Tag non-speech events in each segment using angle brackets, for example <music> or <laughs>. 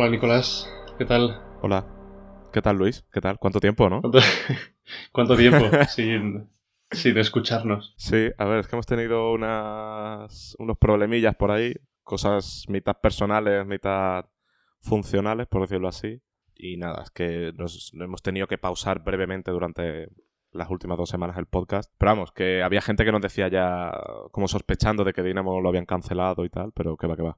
Hola Nicolás, ¿qué tal? Hola. ¿Qué tal Luis? ¿Qué tal? ¿Cuánto tiempo, no? <laughs> ¿Cuánto, tiempo sin, sin escucharnos? Sí, a ver, es que hemos tenido unas, unos problemillas por ahí, cosas mitad personales, mitad funcionales, por decirlo así. Y nada, es que nos hemos tenido que pausar brevemente durante las últimas dos semanas el podcast. Pero vamos, que había gente que nos decía ya como sospechando de que Dinamo lo habían cancelado y tal, pero que va, que va.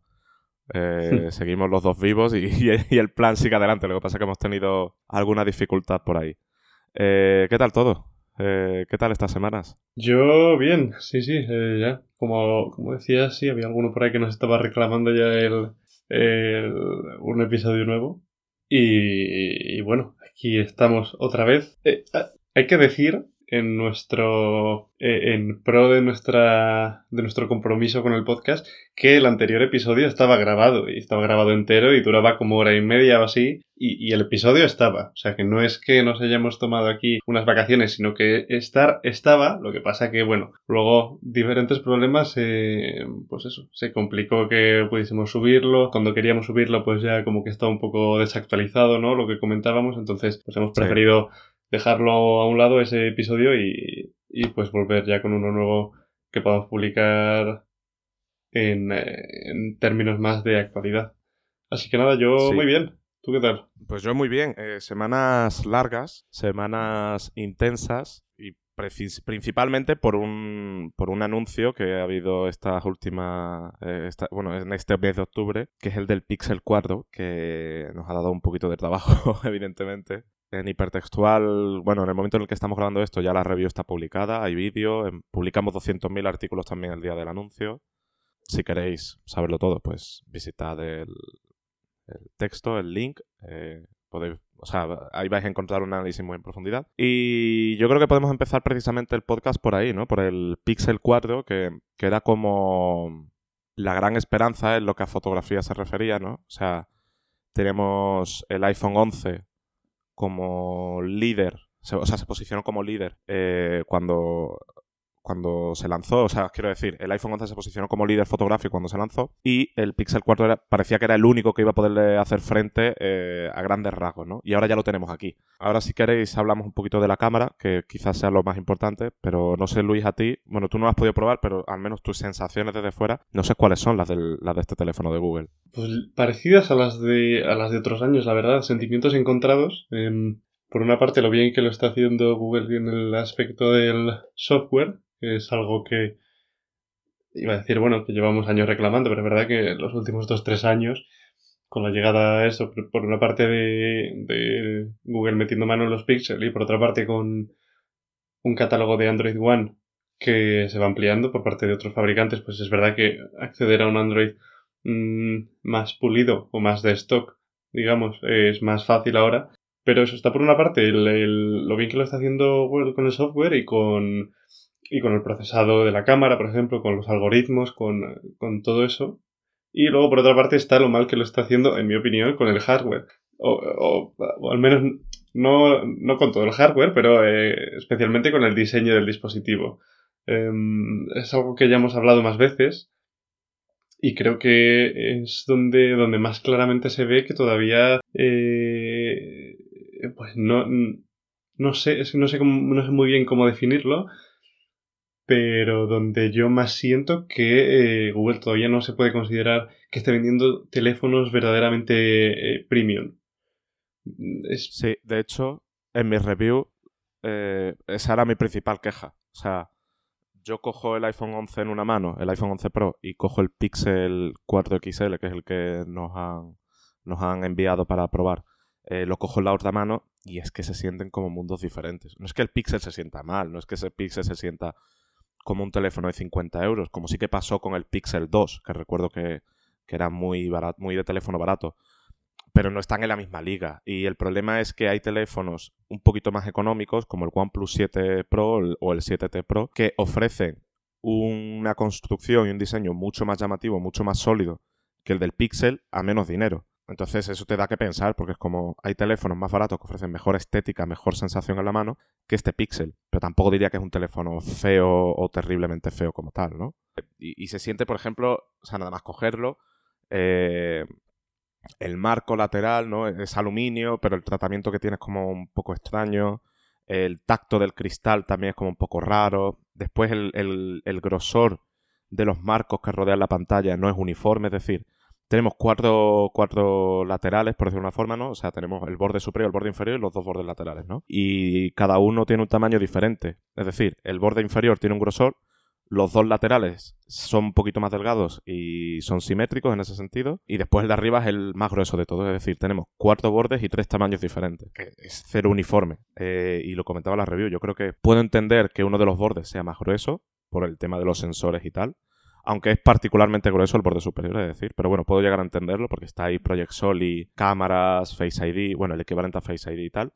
Eh, <laughs> seguimos los dos vivos y, el plan sigue adelante. Lo que pasa es que hemos tenido alguna dificultad por ahí. Eh, ¿Qué tal todo? Eh, ¿Qué tal estas semanas? Yo bien, sí, sí, ya. Como, como decías, sí, había alguno por ahí que nos estaba reclamando ya el, un episodio nuevo. Y, bueno, aquí estamos otra vez. Ah, hay que decir en nuestro eh, en pro de nuestra de nuestro compromiso con el podcast que el anterior episodio estaba grabado y estaba grabado entero y duraba como hora y media o así y, el episodio estaba. O sea que no es que nos hayamos tomado aquí unas vacaciones sino que estar estaba lo que pasa que bueno luego diferentes problemas eh, pues eso se complicó que pudiésemos subirlo cuando queríamos subirlo pues ya como que estaba un poco desactualizado no lo que comentábamos entonces pues hemos preferido dejarlo a un lado ese episodio y, pues volver ya con uno nuevo que podamos publicar en, en términos más de actualidad. Así que nada, yo muy bien. ¿Tú qué tal? Pues yo muy bien. Eh, semanas largas, semanas intensas y principalmente por un, por un anuncio que ha habido estas últimas, eh, bueno, en este mes de octubre, que es el del Pixel 4, que nos ha dado un poquito de trabajo, <laughs> evidentemente en hipertextual, bueno, en el momento en el que estamos grabando esto ya la review está publicada, hay vídeo, em, publicamos 200.000 artículos también el día del anuncio. Si queréis saberlo todo, pues visitad el, texto, el link, eh, podéis, o sea, ahí vais a encontrar un análisis muy en profundidad. Y yo creo que podemos empezar precisamente el podcast por ahí, ¿no? Por el Pixel 4, que, que era como la gran esperanza en lo que a fotografía se refería, ¿no? O sea, tenemos el iPhone 11 como líder, o sea, se posicionó como líder eh, cuando, cuando se lanzó, o sea, quiero decir, el iPhone 11 se posicionó como líder fotográfico cuando se lanzó y el Pixel 4 parecía que era el único que iba a poderle hacer frente eh, a grandes rasgos, ¿no? Y ahora ya lo tenemos aquí. Ahora si queréis hablamos un poquito de la cámara, que quizás sea lo más importante, pero no sé Luis a ti, bueno, tú no lo has podido probar, pero al menos tus sensaciones desde fuera, no sé cuáles son las, las de este teléfono de Google. Pues parecidas a las de, a las de otros años, la verdad, sentimientos encontrados. por una parte, lo bien que lo está haciendo Google en el aspecto del software, es algo que iba a decir, bueno, que llevamos años reclamando, pero es verdad que los últimos dos, tres años, con la llegada a eso, por una parte de, Google metiendo mano en los píxeles y por otra parte con un catálogo de Android One que se va ampliando por parte de otros fabricantes, pues es verdad que acceder a un Android mm, más pulido o más de stock, digamos, es más fácil ahora. Pero eso está por una parte, lo bien que lo está haciendo Google con el software y con y con el procesado de la cámara, por ejemplo, con los algoritmos, con, todo eso. Y luego, por otra parte, está lo mal que lo está haciendo, en mi opinión, con el hardware. O, al menos no, no, con todo el hardware, pero eh, especialmente con el diseño del dispositivo. Em, es algo que ya hemos hablado más veces y creo que es donde, donde más claramente se ve que todavía eh, pues no, no sé, no sé, cómo, no sé muy bien cómo definirlo, pero donde yo más siento que eh, Google todavía no se puede considerar que esté vendiendo teléfonos verdaderamente eh, premium. Sí, de hecho, en mi review, eh, esa era mi principal queja. O sea, yo cojo el iPhone 11 en una mano, el iPhone 11 Pro, y cojo el Pixel 4 XL, que es el que nos han, nos han enviado para probar. lo cojo en la otra mano y es que se sienten como mundos diferentes. No es que el Pixel se sienta mal, no es que ese Pixel se sienta como un teléfono de 50 euros, como sí que pasó con el Pixel 2, que recuerdo que, era muy, barato, muy de teléfono barato, pero no están en la misma liga. Y el problema es que hay teléfonos un poquito más económicos, como el OnePlus 7 Pro o el 7T Pro, que ofrecen una construcción y un diseño mucho más llamativo, mucho más sólido que el del Pixel a menos dinero. Entonces eso te da que pensar, porque es como hay teléfonos más baratos que ofrecen mejor estética, mejor sensación en la mano que este Pixel. Pero tampoco diría que es un teléfono feo o terriblemente feo como tal, ¿no? Y, se siente, por ejemplo, o sea, nada más cogerlo, eh, el marco lateral, ¿no? Es aluminio, pero el tratamiento que tiene es como un poco extraño. El tacto del cristal también es como un poco raro. Después el, el grosor de los marcos que rodean la pantalla no es uniforme, es decir, tenemos cuatro, cuatro laterales, por decirlo de una forma, ¿no? O sea, tenemos el borde superior, el borde inferior y los dos bordes laterales, ¿no? Y cada uno tiene un tamaño diferente. Es decir, el borde inferior tiene un grosor, los dos laterales son un poquito más delgados y son simétricos en ese sentido. Y después el de arriba es el más grueso de todo. Es decir, tenemos cuatro bordes y tres tamaños diferentes. Que es cero uniforme. Eh, y lo comentaba la review. Yo creo que puedo entender que uno de los bordes sea más grueso por el tema de los sensores y tal aunque es particularmente grueso el borde superior, es decir, pero bueno, puedo llegar a entenderlo porque está ahí Project Soli, cámaras, Face ID, bueno, el equivalente a Face ID y tal,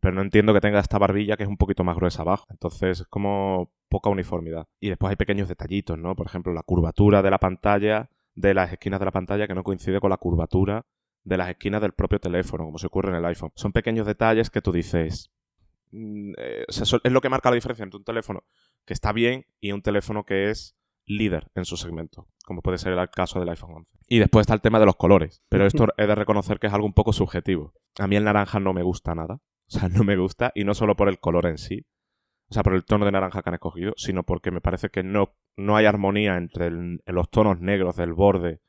pero no entiendo que tenga esta barbilla que es un poquito más gruesa abajo, entonces es como poca uniformidad. Y después hay pequeños detallitos, ¿no? Por ejemplo, la curvatura de la pantalla, de las esquinas de la pantalla que no coincide con la curvatura de las esquinas del propio teléfono, como se ocurre en el iPhone. Son pequeños detalles que tú dices, mm, eh, es lo que marca la diferencia entre un teléfono que está bien y un teléfono que es líder en su segmento, como puede ser el caso del iPhone 11. Y después está el tema de los colores, pero esto he de reconocer que es algo un poco subjetivo. A mí el naranja no me gusta nada, o sea, no me gusta, y no solo por el color en sí, o sea, por el tono de naranja que han escogido, sino porque me parece que no, no hay armonía entre los tonos negros del borde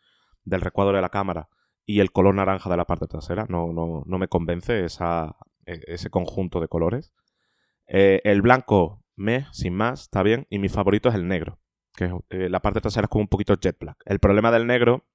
del recuadro de la cámara y el color naranja de la parte trasera. No, no, no me convence esa, e, ese conjunto de colores. Eh, el blanco, me, sin más, está bien. Y mi favorito es el negro que eh, la parte trasera es como un poquito jet black. El problema del negro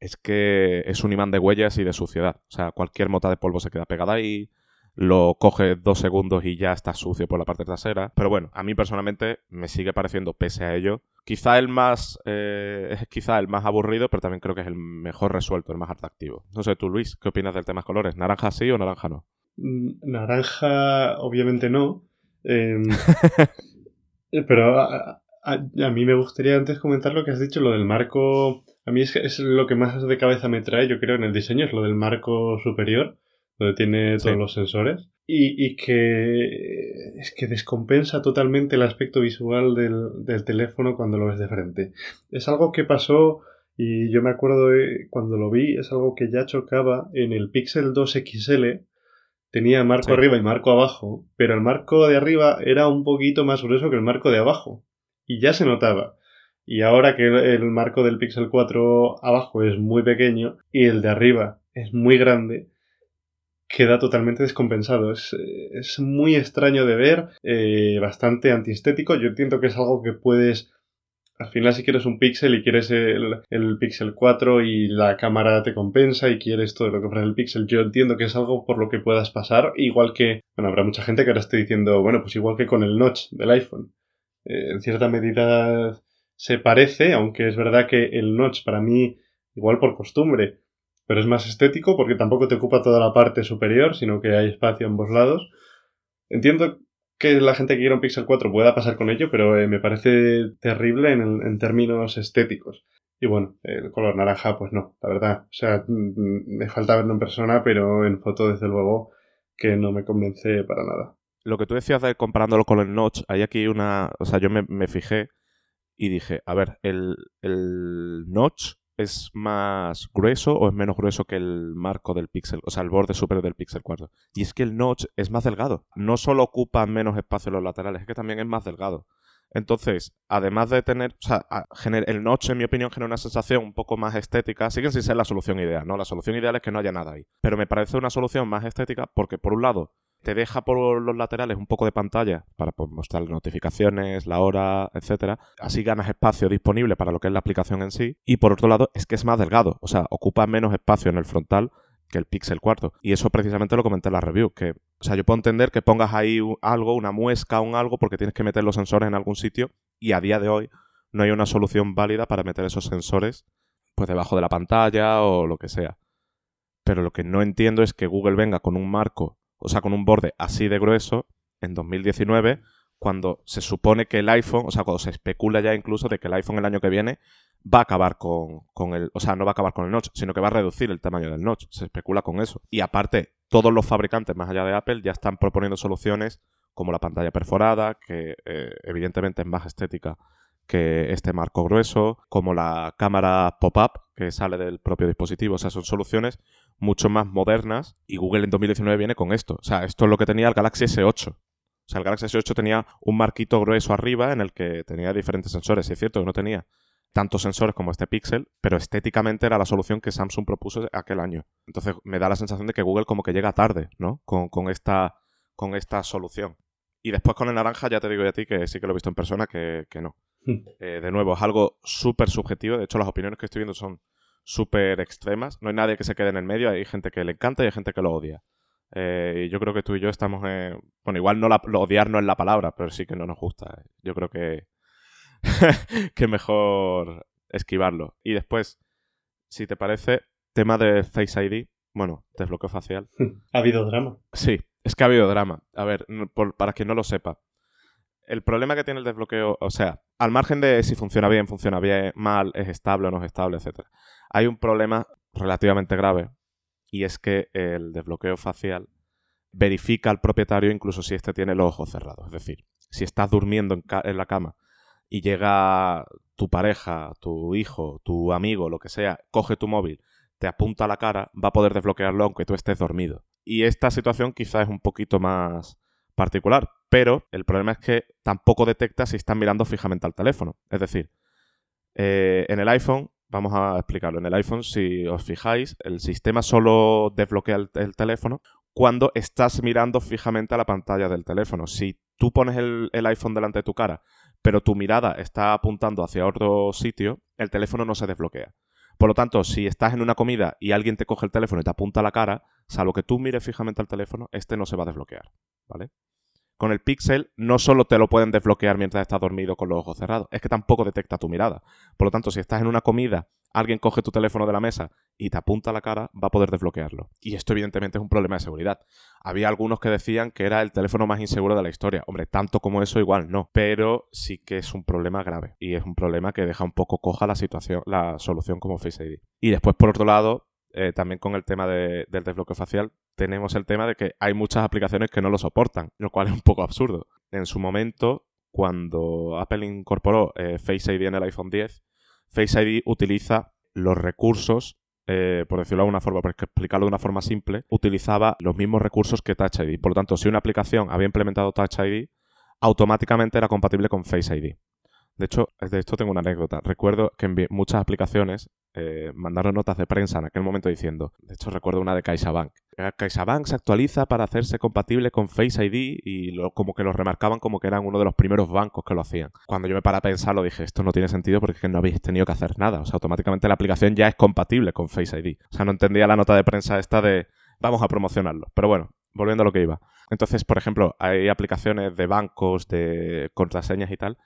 es que es un imán de huellas y de suciedad. O sea, cualquier mota de polvo se queda pegada ahí, lo coge dos segundos y ya está sucio por la parte trasera. Pero bueno, a mí personalmente me sigue pareciendo, pese a ello, quizá el más, eh, es <laughs> quizá el más aburrido, pero también creo que es el mejor resuelto, el más atractivo. No sé, tú Luis, ¿qué opinas del tema colores? ¿Naranja sí o naranja no? Mm, naranja, obviamente no. Em, <laughs> pero a, mí me gustaría antes comentar lo que has dicho, lo del marco. A mí es, es lo que más de cabeza me trae, yo creo, en el diseño, es lo del marco superior, donde tiene todos los sensores. Y, y, que es que descompensa totalmente el aspecto visual del, del, teléfono cuando lo ves de frente. Es algo que pasó, y yo me acuerdo de, cuando lo vi, es algo que ya chocaba en el Pixel 2 XL. Tenía marco arriba y marco abajo, pero el marco de arriba era un poquito más grueso que el marco de abajo y ya se notaba. Y ahora que el marco del Pixel 4 abajo es muy pequeño y el de arriba es muy grande, queda totalmente descompensado. Es, es muy extraño de ver, eh, bastante antiestético. Yo entiendo que es algo que puedes... Al final, si quieres un Pixel y quieres el, el Pixel 4 y la cámara te compensa y quieres todo lo que ofrece el Pixel, yo entiendo que es algo por lo que puedas pasar. Igual que, bueno, habrá mucha gente que ahora esté diciendo, bueno, pues igual que con el notch del iPhone eh, en cierta medida se parece, aunque es verdad que el notch para mí, igual por costumbre, pero es más estético porque tampoco te ocupa toda la parte superior, sino que hay espacio a ambos lados. Entiendo que la gente que quiera un Pixel 4 pueda pasar con ello, pero eh, me parece terrible en, en, términos estéticos. Y bueno, el color naranja, pues no, la verdad. O sea, mm, me falta verlo en persona, pero en foto, desde luego, que no me convence para nada lo que tú decías de comparándolo con el Notch, hay aquí una. O sea, yo me, fijé y dije, a ver, ¿el, ¿el Notch es más grueso o es menos grueso que el marco del Pixel, o sea, el borde superior del Pixel 4? Y es que el Notch es más delgado. No solo ocupa menos espacio en los laterales, es que también es más delgado. Entonces, además de tener, o sea, el notch, en mi opinión, genera una sensación un poco más estética. Siguen sin ser la solución ideal, ¿no? La solución ideal es que no haya nada ahí. Pero me parece una solución más estética porque, por un lado, te deja por los laterales un poco de pantalla para pues, mostrar notificaciones, la hora, etcétera. Así ganas espacio disponible para lo que es la aplicación en sí. Y por otro lado, es que es más delgado, o sea, ocupa menos espacio en el frontal que el Pixel 4. Y eso precisamente lo comenté en la review, que, o sea, yo puedo entender que pongas ahí algo, una muesca, un algo, porque tienes que meter los sensores en algún sitio y a día de hoy no hay una solución válida para meter esos sensores pues debajo de la pantalla o lo que sea. Pero lo que no entiendo es que Google venga con un marco o sea, con un borde así de grueso en 2019, cuando se supone que el iPhone, o sea, cuando se especula ya incluso de que el iPhone el año que viene va a acabar con, con el, o sea, no va a acabar con el notch, sino que va a reducir el tamaño del notch, se especula con eso. Y aparte, todos los fabricantes más allá de Apple ya están proponiendo soluciones como la pantalla perforada, que eh, evidentemente es más estética que este marco grueso, como la cámara pop-up que sale del propio dispositivo. O sea, son soluciones mucho más modernas y Google en 2019 viene con esto. O sea, esto es lo que tenía el Galaxy S8. O sea, el Galaxy S8 tenía un marquito grueso arriba en el que tenía diferentes sensores. es cierto que no tenía tantos sensores como este Pixel, pero estéticamente era la solución que Samsung propuso aquel año. Entonces me da la sensación de que Google como que llega tarde, ¿no? Con, esta, con esta solución. Y después con el naranja ya te digo a ti que sí que lo he visto en persona que, no. Hmm. Eh, de nuevo, es algo súper subjetivo. De hecho, las opiniones que estoy viendo son súper extremas. No hay nadie que se quede en el medio. Hay gente que le encanta y hay gente que lo odia. Eh, y yo creo que tú y yo estamos en... Bueno, igual no lo odiar no es la palabra, pero sí que no nos gusta. Yo creo que... <laughs> que mejor esquivarlo. Y después, si te parece, tema de Face ID. Bueno, desbloqueo facial. <laughs> ¿Ha habido drama? Sí, es que ha habido drama. A ver, para quien no lo sepa. El problema que tiene el desbloqueo, o sea, al margen de si funciona bien, funciona bien, mal, es estable o no es estable, etc. Hay un problema relativamente grave y es que el desbloqueo facial verifica al propietario incluso si éste tiene los ojos cerrados. Es decir, si estás durmiendo en, la cama y llega tu pareja, tu hijo, tu amigo, lo que sea, coge tu móvil, te apunta a la cara, va a poder desbloquearlo aunque tú estés dormido. Y esta situación quizás es un poquito más particular, pero el problema es que tampoco detecta si están mirando fijamente al teléfono. Es decir, eh, en el iPhone, vamos a explicarlo, en el iPhone, si os fijáis, el sistema solo desbloquea el, teléfono cuando estás mirando fijamente a la pantalla del teléfono. Si tú pones el, el iPhone delante de tu cara, pero tu mirada está apuntando hacia otro sitio, el teléfono no se desbloquea. Por lo tanto, si estás en una comida y alguien te coge el teléfono y te apunta la cara, salvo que tú mires fijamente al teléfono, este no se va a desbloquear, ¿vale? Con el Pixel no solo te lo pueden desbloquear mientras estás dormido con los ojos cerrados, es que tampoco detecta tu mirada. Por lo tanto, si estás en una comida, alguien coge tu teléfono de la mesa y te apunta a la cara, va a poder desbloquearlo. Y esto evidentemente es un problema de seguridad. Había algunos que decían que era el teléfono más inseguro de la historia. Hombre, tanto como eso igual no, pero sí que es un problema grave y es un problema que deja un poco coja la situación, la solución como Face ID. Y después por otro lado, eh, también con el tema del desbloqueo facial, tenemos el tema de que hay muchas aplicaciones que no lo soportan, lo cual es un poco absurdo. En su momento, cuando Apple incorporó eh, Face ID en el iPhone 10, Face ID utiliza los recursos, eh, por decirlo de alguna forma, para explicarlo de una forma simple, utilizaba los mismos recursos que Touch ID. Por lo tanto, si una aplicación había implementado Touch ID, automáticamente era compatible con Face ID. De hecho, de esto tengo una anécdota. Recuerdo que en muchas aplicaciones eh, mandaron notas de prensa en aquel momento diciendo, de hecho recuerdo una de CaixaBank. Eh, CaixaBank se actualiza para hacerse compatible con Face ID y como que lo remarcaban como que eran uno de los primeros bancos que lo hacían. Cuando yo me paré a pensarlo dije, esto no tiene sentido porque no habéis tenido que hacer nada. O sea, automáticamente la aplicación ya es compatible con Face ID. O sea, no entendía la nota de prensa esta de vamos a promocionarlo. Pero bueno, volviendo a lo que iba. Entonces, por ejemplo, hay aplicaciones de bancos, de contraseñas y tal,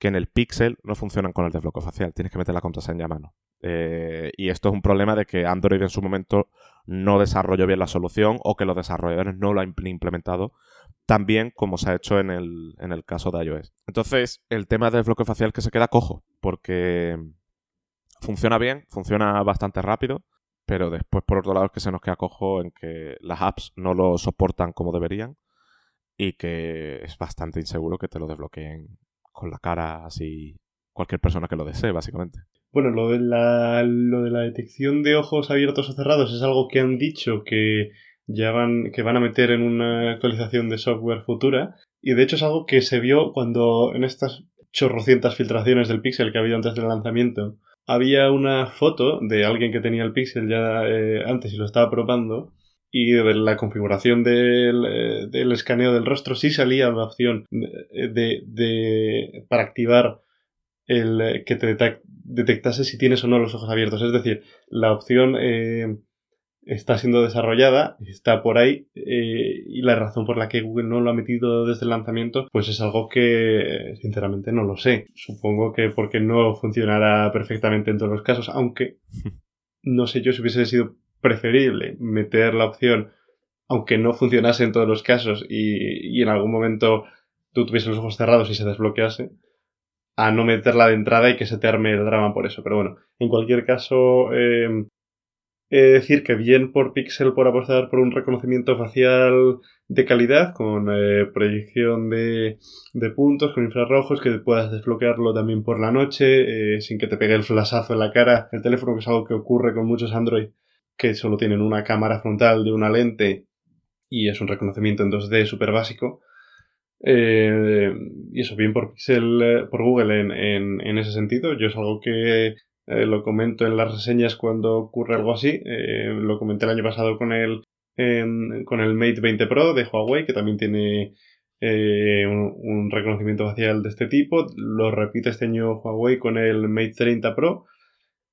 que en el Pixel no funcionan con el desbloqueo facial. Tienes que meter la contraseña a mano. Eh, y esto es un problema de que Android en su momento no desarrolló bien la solución o que los desarrolladores no lo han implementado tan bien como se ha hecho en el, en el caso de iOS. Entonces, el tema del desbloqueo facial que se queda cojo, porque funciona bien, funciona bastante rápido, pero después, por otro lado, es que se nos queda cojo en que las apps no lo soportan como deberían y que es bastante inseguro que te lo desbloqueen con la cara así cualquier persona que lo desee, básicamente. Bueno, lo de, la, lo de la detección de ojos abiertos o cerrados es algo que han dicho que ya van, que van a meter en una actualización de software futura. Y de hecho es algo que se vio cuando en estas chorrocientas filtraciones del Pixel que ha habido antes del lanzamiento, había una foto de alguien que tenía el Pixel ya eh, antes y lo estaba probando y de la configuración del, eh, del, escaneo del rostro sí salía la opción de, de, para activar el eh, que te detectase si tienes o no los ojos abiertos. Es decir, la opción eh, está siendo desarrollada, está por ahí y la razón por la que Google no lo ha metido desde el lanzamiento pues es algo que sinceramente no lo sé. Supongo que porque no funcionará perfectamente en todos los casos, aunque <laughs> no sé yo si hubiese sido preferible meter la opción, aunque no funcionase en todos los casos y, en algún momento tú tuvieses los ojos cerrados y se desbloquease, a no meterla de entrada y que se te arme el drama por eso. Pero bueno, en cualquier caso, em, decir que bien por Pixel por apostar por un reconocimiento facial de calidad, con eh, proyección de, de, puntos, con infrarrojos, que puedas desbloquearlo también por la noche, eh, sin que te pegue el flashazo en la cara. El teléfono, que es algo que ocurre con muchos Android, que solo tienen una cámara frontal de una lente y es un reconocimiento en 2D súper básico. Eh, y eso, bien por Pixel, por Google en, en, en, ese sentido. Yo es algo que eh, lo comento en las reseñas cuando ocurre algo así. Eh, lo comenté el año pasado con el, con el Mate 20 Pro de Huawei, que también tiene eh, un, reconocimiento facial de este tipo. Lo repite este año Huawei con el Mate 30 Pro.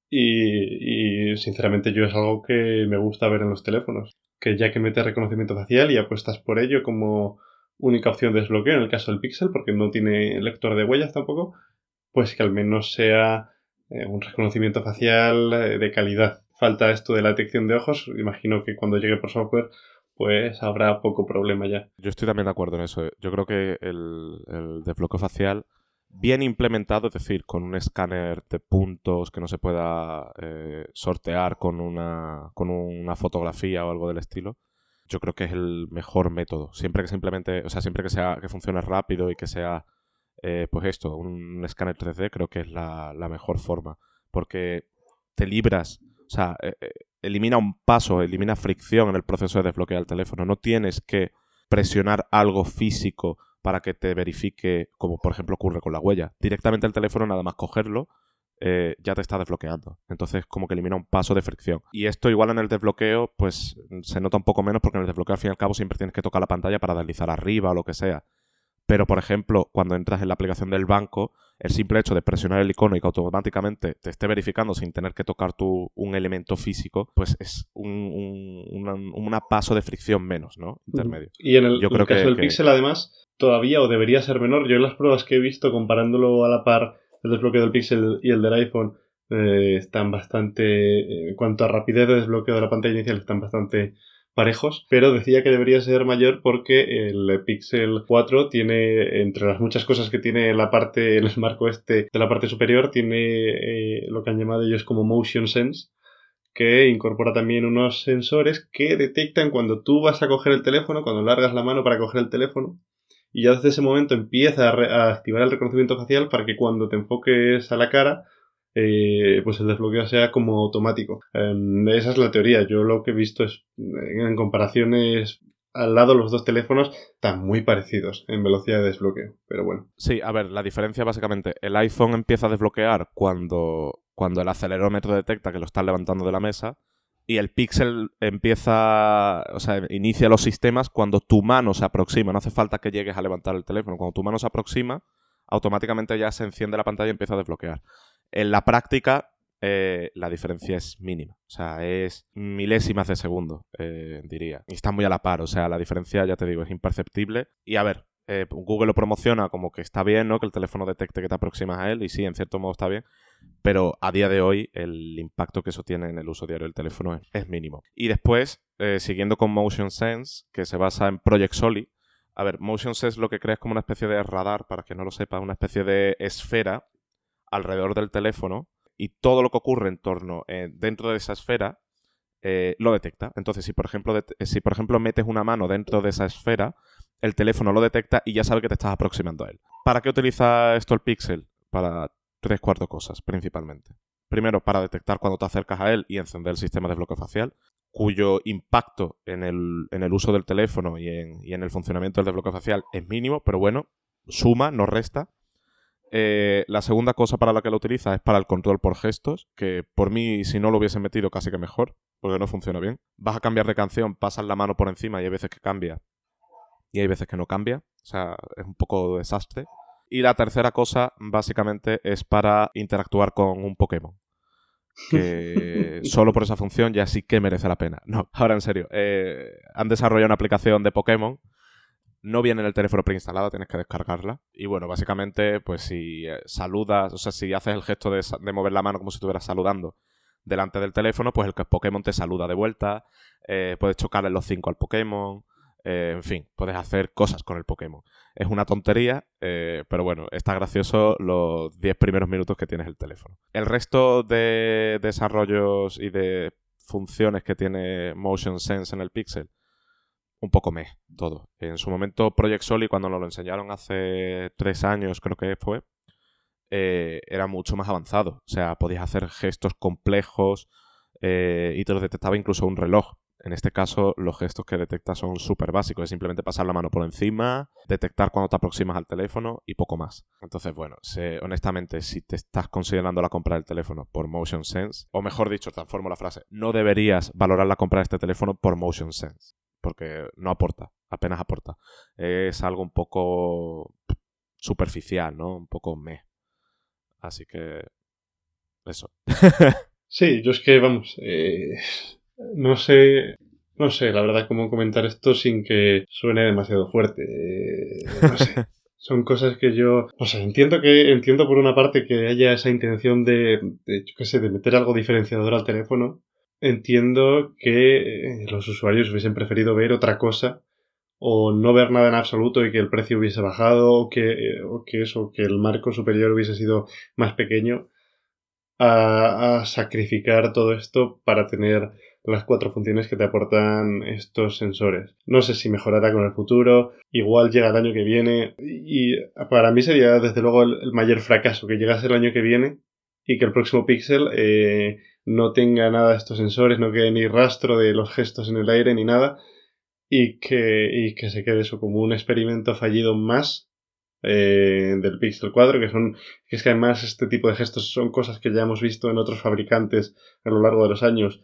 Y, y, sinceramente yo es algo que me gusta ver en los teléfonos. Que ya que mete reconocimiento facial y apuestas por ello como única opción de desbloqueo en el caso del Pixel, porque no tiene lector de huellas tampoco, pues que al menos sea eh, un reconocimiento facial eh, de calidad. Falta esto de la detección de ojos. Imagino que cuando llegue por software, pues habrá poco problema ya. Yo estoy también de acuerdo en eso. Yo creo que el, el desbloqueo facial bien implementado, es decir, con un escáner de puntos que no se pueda eh, sortear con una, con una fotografía o algo del estilo, yo creo que es el mejor método. Siempre que simplemente, o sea, siempre que sea que funcione rápido y que sea eh, pues esto, un escáner 3D creo que es la, mejor forma. Porque te libras, o sea, eh, eh, elimina un paso, elimina fricción en el proceso de desbloquear el teléfono. No tienes que presionar algo físico para que te verifique, como por ejemplo ocurre con la huella. Directamente el teléfono, nada más cogerlo, ya te está desbloqueando. Entonces, como que elimina un paso de fricción. Y esto, igual en el desbloqueo, pues se nota un poco menos porque en el desbloqueo, al fin y al cabo, siempre tienes que tocar la pantalla para deslizar arriba o lo que sea. Pero, por ejemplo, cuando entras en la aplicación del banco, el simple hecho de presionar el icono y que automáticamente te esté verificando sin tener que tocar un elemento físico, pues es un, un, paso de fricción menos, ¿no? Intermedio. Y en el, Yo creo caso del Pixel, además, todavía o debería ser menor. Yo en las pruebas que he visto, comparándolo a la par el desbloqueo del Pixel y el del iPhone, eh, están bastante, en cuanto a rapidez de desbloqueo de la pantalla inicial, están bastante parejos, pero decía que debería ser mayor porque el Pixel 4 tiene, entre las muchas cosas que tiene la parte, el marco este de la parte superior, tiene eh, lo que han llamado ellos como Motion Sense, que incorpora también unos sensores que detectan cuando tú vas a coger el teléfono, cuando largas la mano para coger el teléfono, y ya desde ese momento empieza a activar el reconocimiento facial para que cuando te enfoques a la cara, eh, pues el desbloqueo sea como automático. Em, esa es la teoría. Yo lo que he visto es, en comparaciones al lado los dos teléfonos están muy parecidos en velocidad de desbloqueo, pero bueno. Sí, a ver, la diferencia básicamente, el iPhone empieza a desbloquear cuando, cuando el acelerómetro detecta que lo estás levantando de la mesa y el Pixel empieza, o sea, inicia los sistemas cuando tu mano se aproxima, no hace falta que llegues a levantar el teléfono, cuando tu mano se aproxima, automáticamente ya se enciende la pantalla y empieza a desbloquear. En la práctica, eh, la diferencia es mínima. O sea, es milésimas de segundo, eh, diría. Y está muy a la par. O sea, la diferencia, ya te digo, es imperceptible. Y a ver, eh, Google lo promociona como que está bien, ¿no? Que el teléfono detecte que te aproximas a él. Y sí, en cierto modo está bien. Pero a día de hoy, el impacto que eso tiene en el uso diario del teléfono es, mínimo. Y después, siguiendo con Motion Sense, que se basa en Project Soli. A ver, Motion Sense lo que crea es como una especie de radar, para que no lo sepa, una especie de esfera alrededor del teléfono y todo lo que ocurre en torno, eh, dentro de esa esfera, eh, lo detecta. Entonces, si por, ejemplo, si por ejemplo metes una mano dentro de esa esfera, el teléfono lo detecta y ya sabe que te estás aproximando a él. ¿Para qué utiliza esto el Pixel? Para tres cuartos cosas, principalmente. Primero, para detectar cuando te acercas a él y encender el sistema de bloqueo facial, cuyo impacto en el, en el uso del teléfono y en, y en el funcionamiento del desbloqueo facial es mínimo, pero bueno, suma, no resta. Eh, la segunda cosa para la que lo utiliza es para el control por gestos, que por mí, si no lo hubiesen metido, casi que mejor, porque no funciona bien. Vas a cambiar de canción, pasas la mano por encima y hay veces que cambia y hay veces que no cambia. O sea, es un poco desastre. Y la tercera cosa, básicamente, es para interactuar con un Pokémon. Que <laughs> solo por esa función ya sí que merece la pena. No, ahora en serio. Eh, han desarrollado una aplicación de Pokémon no viene en el teléfono preinstalado, tienes que descargarla. Y bueno, básicamente, pues si eh, saludas, o sea, si haces el gesto de, mover la mano como si estuvieras saludando delante del teléfono, pues el Pokémon te saluda de vuelta, eh, puedes chocarle los cinco al Pokémon, eh, en fin, puedes hacer cosas con el Pokémon. Es una tontería, pero bueno, está gracioso los 10 primeros minutos que tienes el teléfono. El resto de desarrollos y de funciones que tiene Motion Sense en el Pixel, un poco meh todo. En su momento Project Soli, cuando nos lo enseñaron hace tres años, creo que fue, eh, era mucho más avanzado. O sea, podías hacer gestos complejos eh, y te lo detectaba incluso un reloj. En este caso, los gestos que detecta son súper básicos. Es simplemente pasar la mano por encima, detectar cuando te aproximas al teléfono y poco más. Entonces, bueno, honestamente, si te estás considerando la compra del teléfono por Motion Sense, o mejor dicho, transformo la frase, no deberías valorar la compra de este teléfono por Motion Sense. Porque no aporta, apenas aporta. Es algo un poco superficial, ¿no? Un poco meh. Así que... Eso. <laughs> sí, yo es que, vamos, eh, no sé, no sé, la verdad, cómo comentar esto sin que suene demasiado fuerte. Eh, no sé. <laughs> Son cosas que yo, no sé, entiendo que, entiendo por una parte que haya esa intención de, de yo qué sé, de meter algo diferenciador al teléfono. Entiendo que eh, los usuarios hubiesen preferido ver otra cosa o no ver nada en absoluto y que el precio hubiese bajado o que, eh, o que eso, que el marco superior hubiese sido más pequeño a, a sacrificar todo esto para tener las cuatro funciones que te aportan estos sensores. No sé si mejorará con el futuro, igual llega el año que viene y para mí sería desde luego el, mayor fracaso que llegase el año que viene y que el próximo Pixel eh, no tenga nada de estos sensores, no quede ni rastro de los gestos en el aire ni nada y que, y que se quede eso como un experimento fallido más eh, del Pixel 4, que son que es que además este tipo de gestos son cosas que ya hemos visto en otros fabricantes a lo largo de los años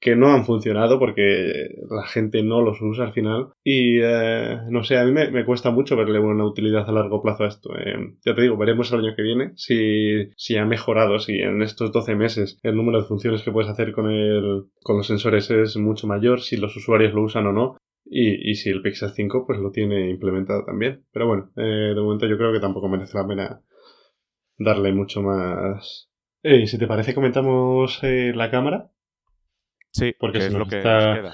que no han funcionado porque la gente no los usa al final. Y eh, no sé, a mí me, cuesta mucho verle una utilidad a largo plazo a esto. Eh, ya te digo, veremos el año que viene si, si ha mejorado, si en estos 12 meses el número de funciones que puedes hacer con, el, con los sensores es mucho mayor, si los usuarios lo usan o no. Y, y si el Pixel 5 pues lo tiene implementado también. Pero bueno, eh, de momento yo creo que tampoco merece la pena darle mucho más. Y si te parece, comentamos la cámara. Sí, porque es lo que queda.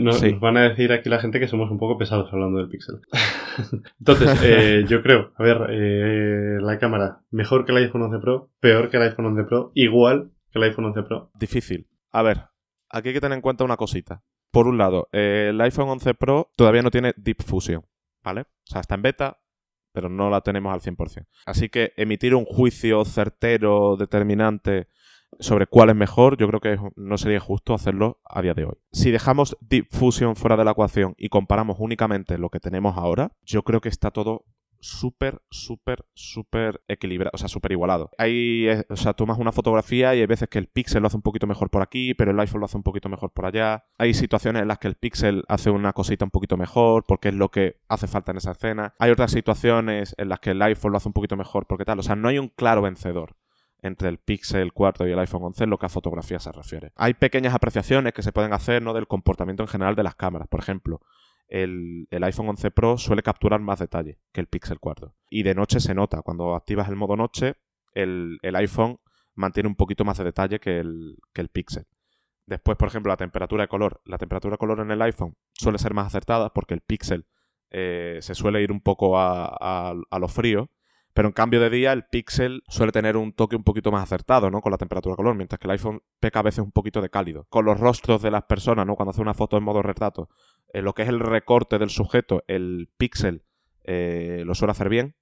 Nos, van a decir aquí la gente que somos un poco pesados hablando del Pixel. <laughs> Entonces, eh, yo creo, a ver, eh, la cámara, mejor que el iPhone 11 Pro, peor que el iPhone 11 Pro, igual que el iPhone 11 Pro. Difícil. A ver, aquí hay que tener en cuenta una cosita. Por un lado, eh, el iPhone 11 Pro todavía no tiene Deep Fusion, ¿vale? O sea, está en beta, pero no la tenemos al 100%. Así que emitir un juicio certero, determinante sobre cuál es mejor, yo creo que no sería justo hacerlo a día de hoy. Si dejamos Deep Fusion fuera de la ecuación y comparamos únicamente lo que tenemos ahora, yo creo que está todo súper, súper, súper equilibrado, o sea, súper igualado. Hay, o sea, tomas una fotografía y hay veces que el Pixel lo hace un poquito mejor por aquí, pero el iPhone lo hace un poquito mejor por allá. Hay situaciones en las que el Pixel hace una cosita un poquito mejor porque es lo que hace falta en esa escena. Hay otras situaciones en las que el iPhone lo hace un poquito mejor porque tal. O sea, no hay un claro vencedor entre el Pixel 4 y el iPhone 11 en lo que a fotografía se refiere. Hay pequeñas apreciaciones que se pueden hacer ¿no? del comportamiento en general de las cámaras. Por ejemplo, el, iPhone 11 Pro suele capturar más detalle que el Pixel 4. Y de noche se nota. Cuando activas el modo noche, el, iPhone mantiene un poquito más de detalle que el, Pixel. Después, por ejemplo, la temperatura de color. La temperatura de color en el iPhone suele ser más acertada porque el Pixel eh, se suele ir un poco a, a lo frío pero en cambio de día, el Pixel suele tener un toque un poquito más acertado, ¿no? Con la temperatura color, mientras que el iPhone peca a veces un poquito de cálido. Con los rostros de las personas, ¿no? Cuando hace una foto en modo retrato, en lo que es el recorte del sujeto, el Pixel eh, lo suele hacer bien.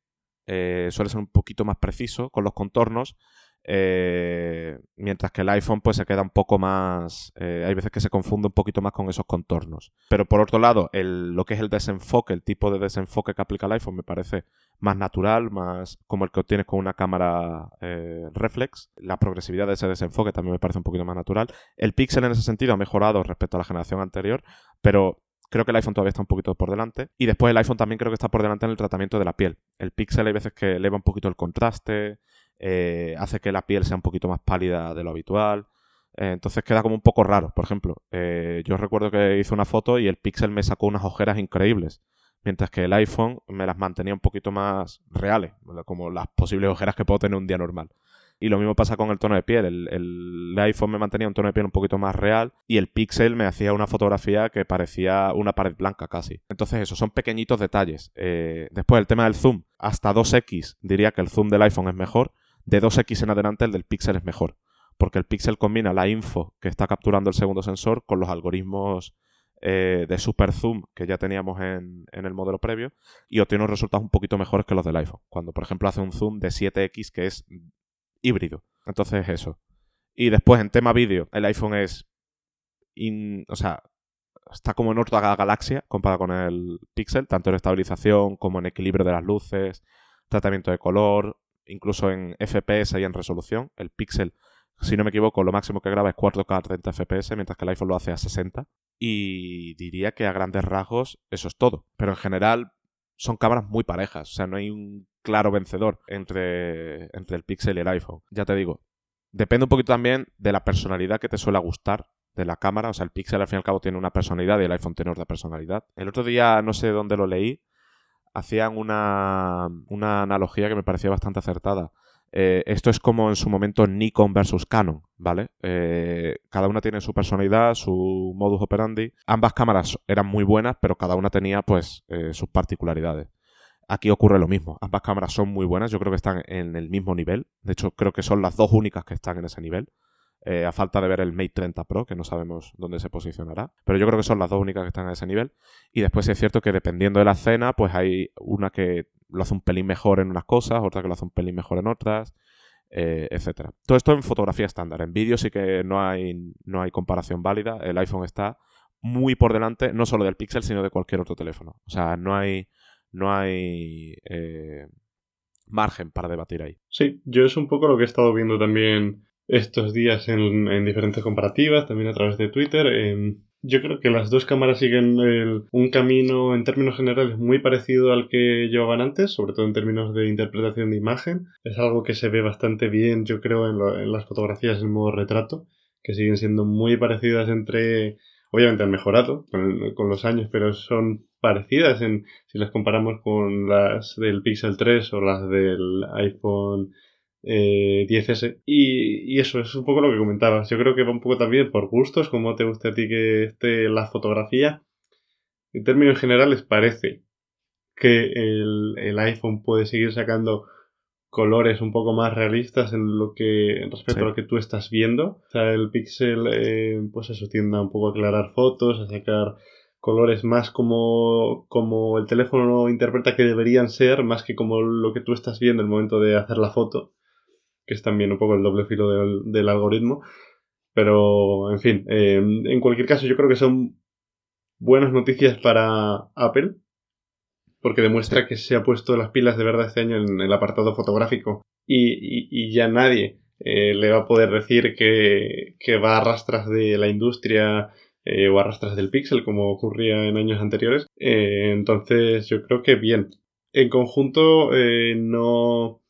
Eh, suele ser un poquito más preciso con los contornos. Eh, mientras que el iPhone pues se queda un poco más... Eh, hay veces que se confunde un poquito más con esos contornos. Pero por otro lado, lo que es el desenfoque, el tipo de desenfoque que aplica el iPhone me parece más natural, más como el que obtienes con una cámara eh, reflex. La progresividad de ese desenfoque también me parece un poquito más natural. El Pixel en ese sentido ha mejorado respecto a la generación anterior, pero creo que el iPhone todavía está un poquito por delante. Y después el iPhone también creo que está por delante en el tratamiento de la piel. El Pixel hay veces que eleva un poquito el contraste, eh, hace que la piel sea un poquito más pálida de lo habitual. Eh, entonces queda como un poco raro. Por ejemplo, eh, yo recuerdo que hice una foto y el Pixel me sacó unas ojeras increíbles, mientras que el iPhone me las mantenía un poquito más reales, como las posibles ojeras que puedo tener un día normal. Y lo mismo pasa con el tono de piel. El, iPhone me mantenía un tono de piel un poquito más real y el Pixel me hacía una fotografía que parecía una pared blanca casi. Entonces, eso son pequeñitos detalles. después, el tema del zoom. Hasta 2x diría que el zoom del iPhone es mejor de 2X en adelante el del Pixel es mejor. porque el Pixel combina la info que está capturando el segundo sensor con los algoritmos eh, de super zoom que ya teníamos en, el modelo previo y obtiene unos resultados un poquito mejores que los del iPhone. Cuando, por ejemplo, hace un zoom de 7x que es híbrido. Entonces, eso. Y después, en tema vídeo, el iPhone es. o sea, está como en otra galaxia comparado con el Pixel, tanto en estabilización como en equilibrio de las luces, tratamiento de color, incluso en FPS y en resolución. El Pixel, si no me equivoco, lo máximo que graba es 4K a 30 FPS, mientras que el iPhone lo hace a 60. Y diría que a grandes rasgos eso es todo. Pero en general son cámaras muy parejas, o sea, no hay un claro vencedor entre, entre el Pixel y el iPhone. Ya te digo, depende un poquito también de la personalidad que te suele gustar de la cámara. O sea, el Pixel al fin y al cabo tiene una personalidad y el iPhone tiene otra personalidad. El otro día, no sé dónde lo leí, hacían una, una analogía que me parecía bastante acertada. Eh, esto es como en su momento Nikon versus Canon, ¿vale? Eh, cada una tiene su personalidad, su modus operandi. Ambas cámaras eran muy buenas, pero cada una tenía pues eh, sus particularidades. Aquí ocurre lo mismo. Ambas cámaras son muy buenas, yo creo que están en el mismo nivel. De hecho, creo que son las dos únicas que están en ese nivel. Eh, a falta de ver el Mate 30 Pro, que no sabemos dónde se posicionará. Pero yo creo que son las dos únicas que están a ese nivel. Y después es cierto que dependiendo de la escena, pues hay una que lo hace un pelín mejor en unas cosas, otra que lo hace un pelín mejor en otras, eh, etcétera. Todo esto en fotografía estándar. En vídeo sí que no hay, no hay comparación válida. El iPhone está muy por delante, no solo del Pixel, sino de cualquier otro teléfono. O sea, no hay, no hay eh, margen para debatir ahí. Sí, yo es un poco lo que he estado viendo también estos días en, diferentes comparativas, también a través de Twitter. Em, yo creo que las dos cámaras siguen un camino en términos generales muy parecido al que llevaban antes, sobre todo en términos de interpretación de imagen. Es algo que se ve bastante bien, yo creo, en, las fotografías en modo retrato, que siguen siendo muy parecidas entre... Obviamente han mejorado con, con los años, pero son parecidas en si las comparamos con las del Pixel 3 o las del iPhone 10S. Eh, y, eso es un poco lo que comentabas. Yo creo que va un poco también por gustos, como te guste a ti que esté la fotografía. En términos generales parece que el, iPhone puede seguir sacando colores un poco más realistas en lo que respecto a lo que tú estás viendo. O sea, el Pixel, eh, pues eso tiende a un poco a aclarar fotos, a sacar colores más como, como el teléfono interpreta que deberían ser, más que como lo que tú estás viendo en el momento de hacer la foto que es también un poco el doble filo del, algoritmo. Pero, en fin, eh, en cualquier caso yo creo que son buenas noticias para Apple, porque demuestra que se ha puesto las pilas de verdad este año en el apartado fotográfico y, ya nadie eh, le va a poder decir que, va a rastras de la industria eh, o a rastras del pixel como ocurría en años anteriores. entonces yo creo que bien. En conjunto no,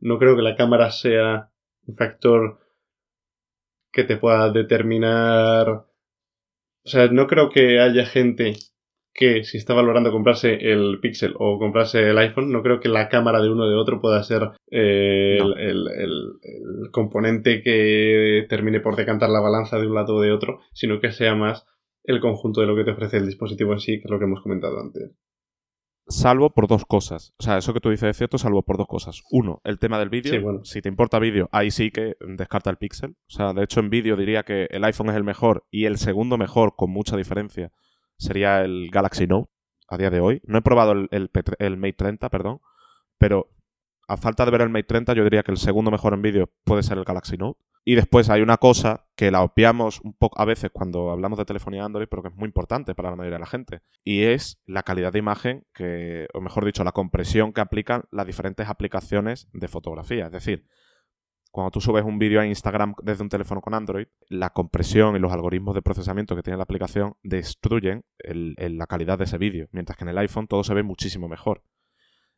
no creo que la cámara sea un factor que te pueda determinar. O sea, no creo que haya gente que si está valorando comprarse el Pixel o comprarse el iPhone, no creo que la cámara de uno o de otro pueda ser eh, el, componente que termine por decantar la balanza de un lado o de otro, sino que sea más el conjunto de lo que te ofrece el dispositivo en sí, que es lo que hemos comentado antes salvo por dos cosas. O sea, eso que tú dices es cierto, salvo por dos cosas. Uno, el tema del vídeo. Si te importa vídeo, ahí sí que descarta el Pixel. O sea, de hecho, en vídeo diría que el iPhone es el mejor y el segundo mejor, con mucha diferencia, sería el Galaxy Note a día de hoy. No he probado el, el, el Mate 30, perdón, pero a falta de ver el Mate 30, yo diría que el segundo mejor en vídeo puede ser el Galaxy Note. Y después hay una cosa que la obviamos un poco a veces cuando hablamos de telefonía Android, pero que es muy importante para la mayoría de la gente. Y es la calidad de imagen que, o mejor dicho, la compresión que aplican las diferentes aplicaciones de fotografía. Es decir, cuando tú subes un vídeo a Instagram desde un teléfono con Android, la compresión y los algoritmos de procesamiento que tiene la aplicación destruyen la calidad de ese vídeo, mientras que en el iPhone todo se ve muchísimo mejor.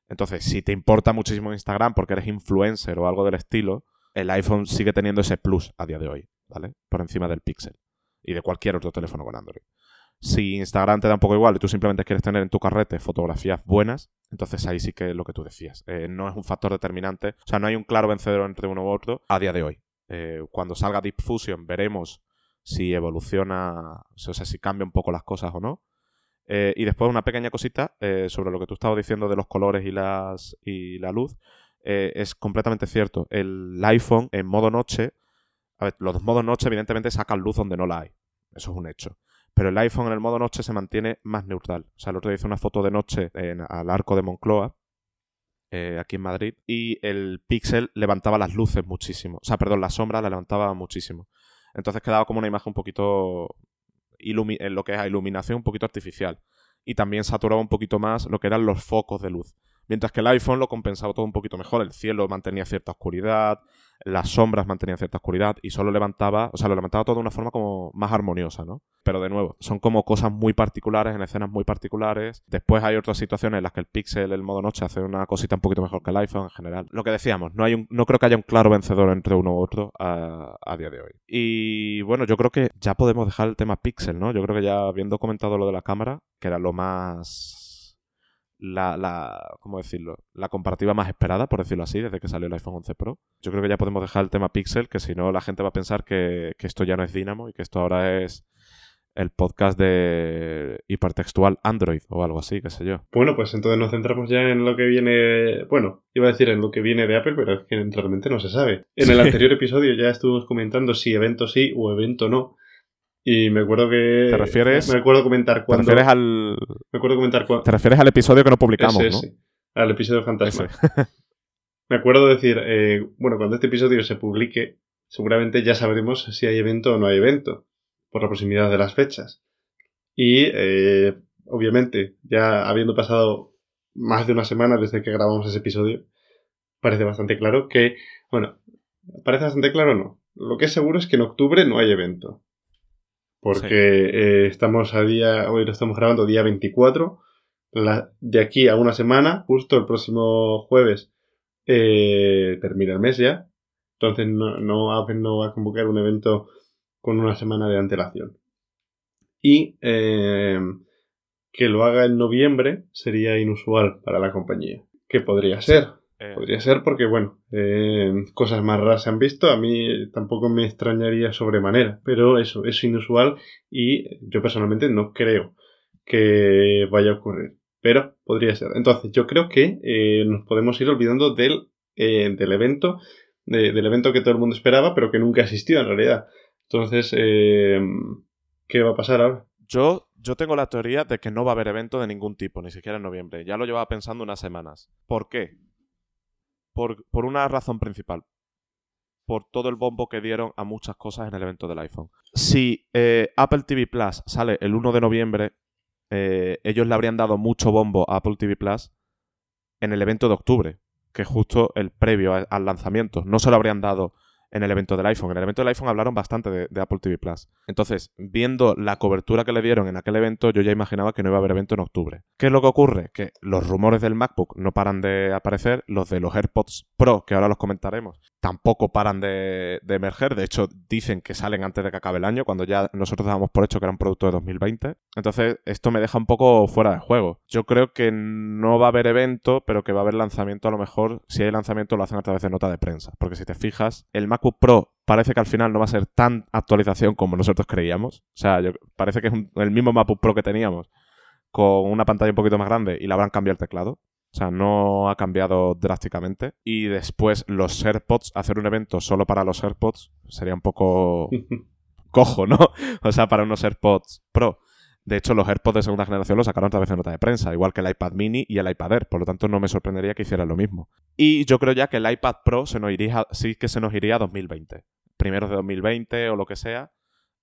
Entonces, si te importa muchísimo Instagram porque eres influencer o algo del estilo, el iPhone sigue teniendo ese plus a día de hoy, ¿vale? Por encima del Pixel y de cualquier otro teléfono con Android. Si Instagram te da un poco igual y tú simplemente quieres tener en tu carrete fotografías buenas, entonces ahí sí que es lo que tú decías. Eh, no es un factor determinante, o sea, no hay un claro vencedor entre uno u otro a día de hoy. Eh, cuando salga Deep Fusion veremos si evoluciona, o sea, si cambia un poco las cosas o no. Eh, y después una pequeña cosita sobre lo que tú estabas diciendo de los colores y, las, y la luz. Eh, es completamente cierto. El iPhone en modo noche A ver, los modos noche evidentemente sacan luz donde no la hay. Eso es un hecho. Pero el iPhone en el modo noche se mantiene más neutral. O sea, el otro día hice una foto de noche en, al arco de Moncloa, eh, aquí en Madrid, y el Pixel levantaba las luces muchísimo. O sea, perdón, la sombra la levantaba muchísimo. Entonces quedaba como una imagen un poquito en lo que es iluminación un poquito artificial. Y también saturaba un poquito más lo que eran los focos de luz. Mientras que el iPhone lo compensaba todo un poquito mejor. El cielo mantenía cierta oscuridad, las sombras mantenían cierta oscuridad y solo levantaba, o sea, lo levantaba todo de una forma como más armoniosa, ¿no? Pero de nuevo, son como cosas muy particulares, en escenas muy particulares. Después hay otras situaciones en las que el Pixel, el modo noche, hace una cosita un poquito mejor que el iPhone en general. Lo que decíamos, no, hay un, no creo que haya un claro vencedor entre uno u otro a, a día de hoy. Y bueno, yo creo que ya podemos dejar el tema Pixel, ¿no? Yo creo que ya habiendo comentado lo de la cámara, que era lo más la, la, ¿cómo decirlo? La comparativa más esperada, por decirlo así, desde que salió el iPhone 11 Pro. Yo creo que ya podemos dejar el tema Pixel, que si no la gente va a pensar que, esto ya no es Dynamo y que esto ahora es el podcast de hipertextual Android o algo así, qué sé yo. Bueno, pues entonces nos centramos ya en lo que viene, bueno, iba a decir en lo que viene de Apple, pero es que realmente no se sabe. En el anterior episodio ya estuvimos comentando si evento sí o evento no. Y me acuerdo que. ¿Te refieres? Me acuerdo comentar cuando. ¿Te refieres al. Me acuerdo comentar cuando. Te refieres al episodio que no publicamos, ¿no? Al episodio fantasma. <laughs> me acuerdo decir, eh, bueno, cuando este episodio se publique, seguramente ya sabremos si hay evento o no hay evento, por la proximidad de las fechas. Y, eh, obviamente, ya habiendo pasado más de una semana desde que grabamos ese episodio, parece bastante claro que, bueno, parece bastante claro no. Lo que es seguro es que en octubre no hay evento porque eh, estamos a día, hoy lo estamos grabando día 24, de aquí a una semana, justo el próximo jueves, eh, termina el mes ya, entonces no, no, no va a convocar un evento con una semana de antelación. Y eh, que lo haga en noviembre sería inusual para la compañía. ¿Qué podría ser? Eh, Podría ser porque, bueno, eh, cosas más raras se han visto. A mí tampoco me extrañaría sobremanera, pero eso es inusual y yo personalmente no creo que vaya a ocurrir. Pero podría ser. Entonces, yo creo que eh, nos podemos ir olvidando del, del evento, del evento que todo el mundo esperaba, pero que nunca asistió en realidad. Entonces, ¿qué va a pasar ahora? Yo, yo tengo la teoría de que no va a haber evento de ningún tipo, ni siquiera en noviembre. Ya lo llevaba pensando unas semanas. ¿Por qué? Por, una razón principal. Por todo el bombo que dieron a muchas cosas en el evento del iPhone. Si eh, Apple TV Plus sale el 1 de noviembre, eh, ellos le habrían dado mucho bombo a Apple TV Plus en el evento de octubre, que es justo el previo al lanzamiento. No se lo habrían dado en el evento del iPhone. En el evento del iPhone hablaron bastante de, Apple TV Plus. Entonces, viendo la cobertura que le dieron en aquel evento, yo ya imaginaba que no iba a haber evento en octubre. ¿Qué es lo que ocurre? Que los rumores del MacBook no paran de aparecer, los de los AirPods Pro, que ahora los comentaremos, tampoco paran de, emerger. De hecho, dicen que salen antes de que acabe el año, cuando ya nosotros dábamos por hecho que era un producto de 2020. Entonces, esto me deja un poco fuera de juego. Yo creo que no va a haber evento, pero que va a haber lanzamiento a lo mejor. Si hay lanzamiento, lo hacen a través de nota de prensa. Porque si te fijas, el MacBook Pro parece que al final no va a ser tan actualización como nosotros creíamos. O sea, parece que es el mismo MacBook Pro que teníamos con una pantalla un poquito más grande y le habrán cambiado el teclado. O sea, no ha cambiado drásticamente. Y después los AirPods, hacer un evento solo para los AirPods sería un poco <laughs> cojo, ¿no? O sea, para unos AirPods Pro. De hecho, los AirPods de segunda generación los sacaron otra vez en nota de prensa, igual que el iPad mini y el iPad Air, por lo tanto no me sorprendería que hicieran lo mismo. Y yo creo ya que el iPad Pro se nos iría, sí que se nos iría a 2020, primeros de 2020 o lo que sea,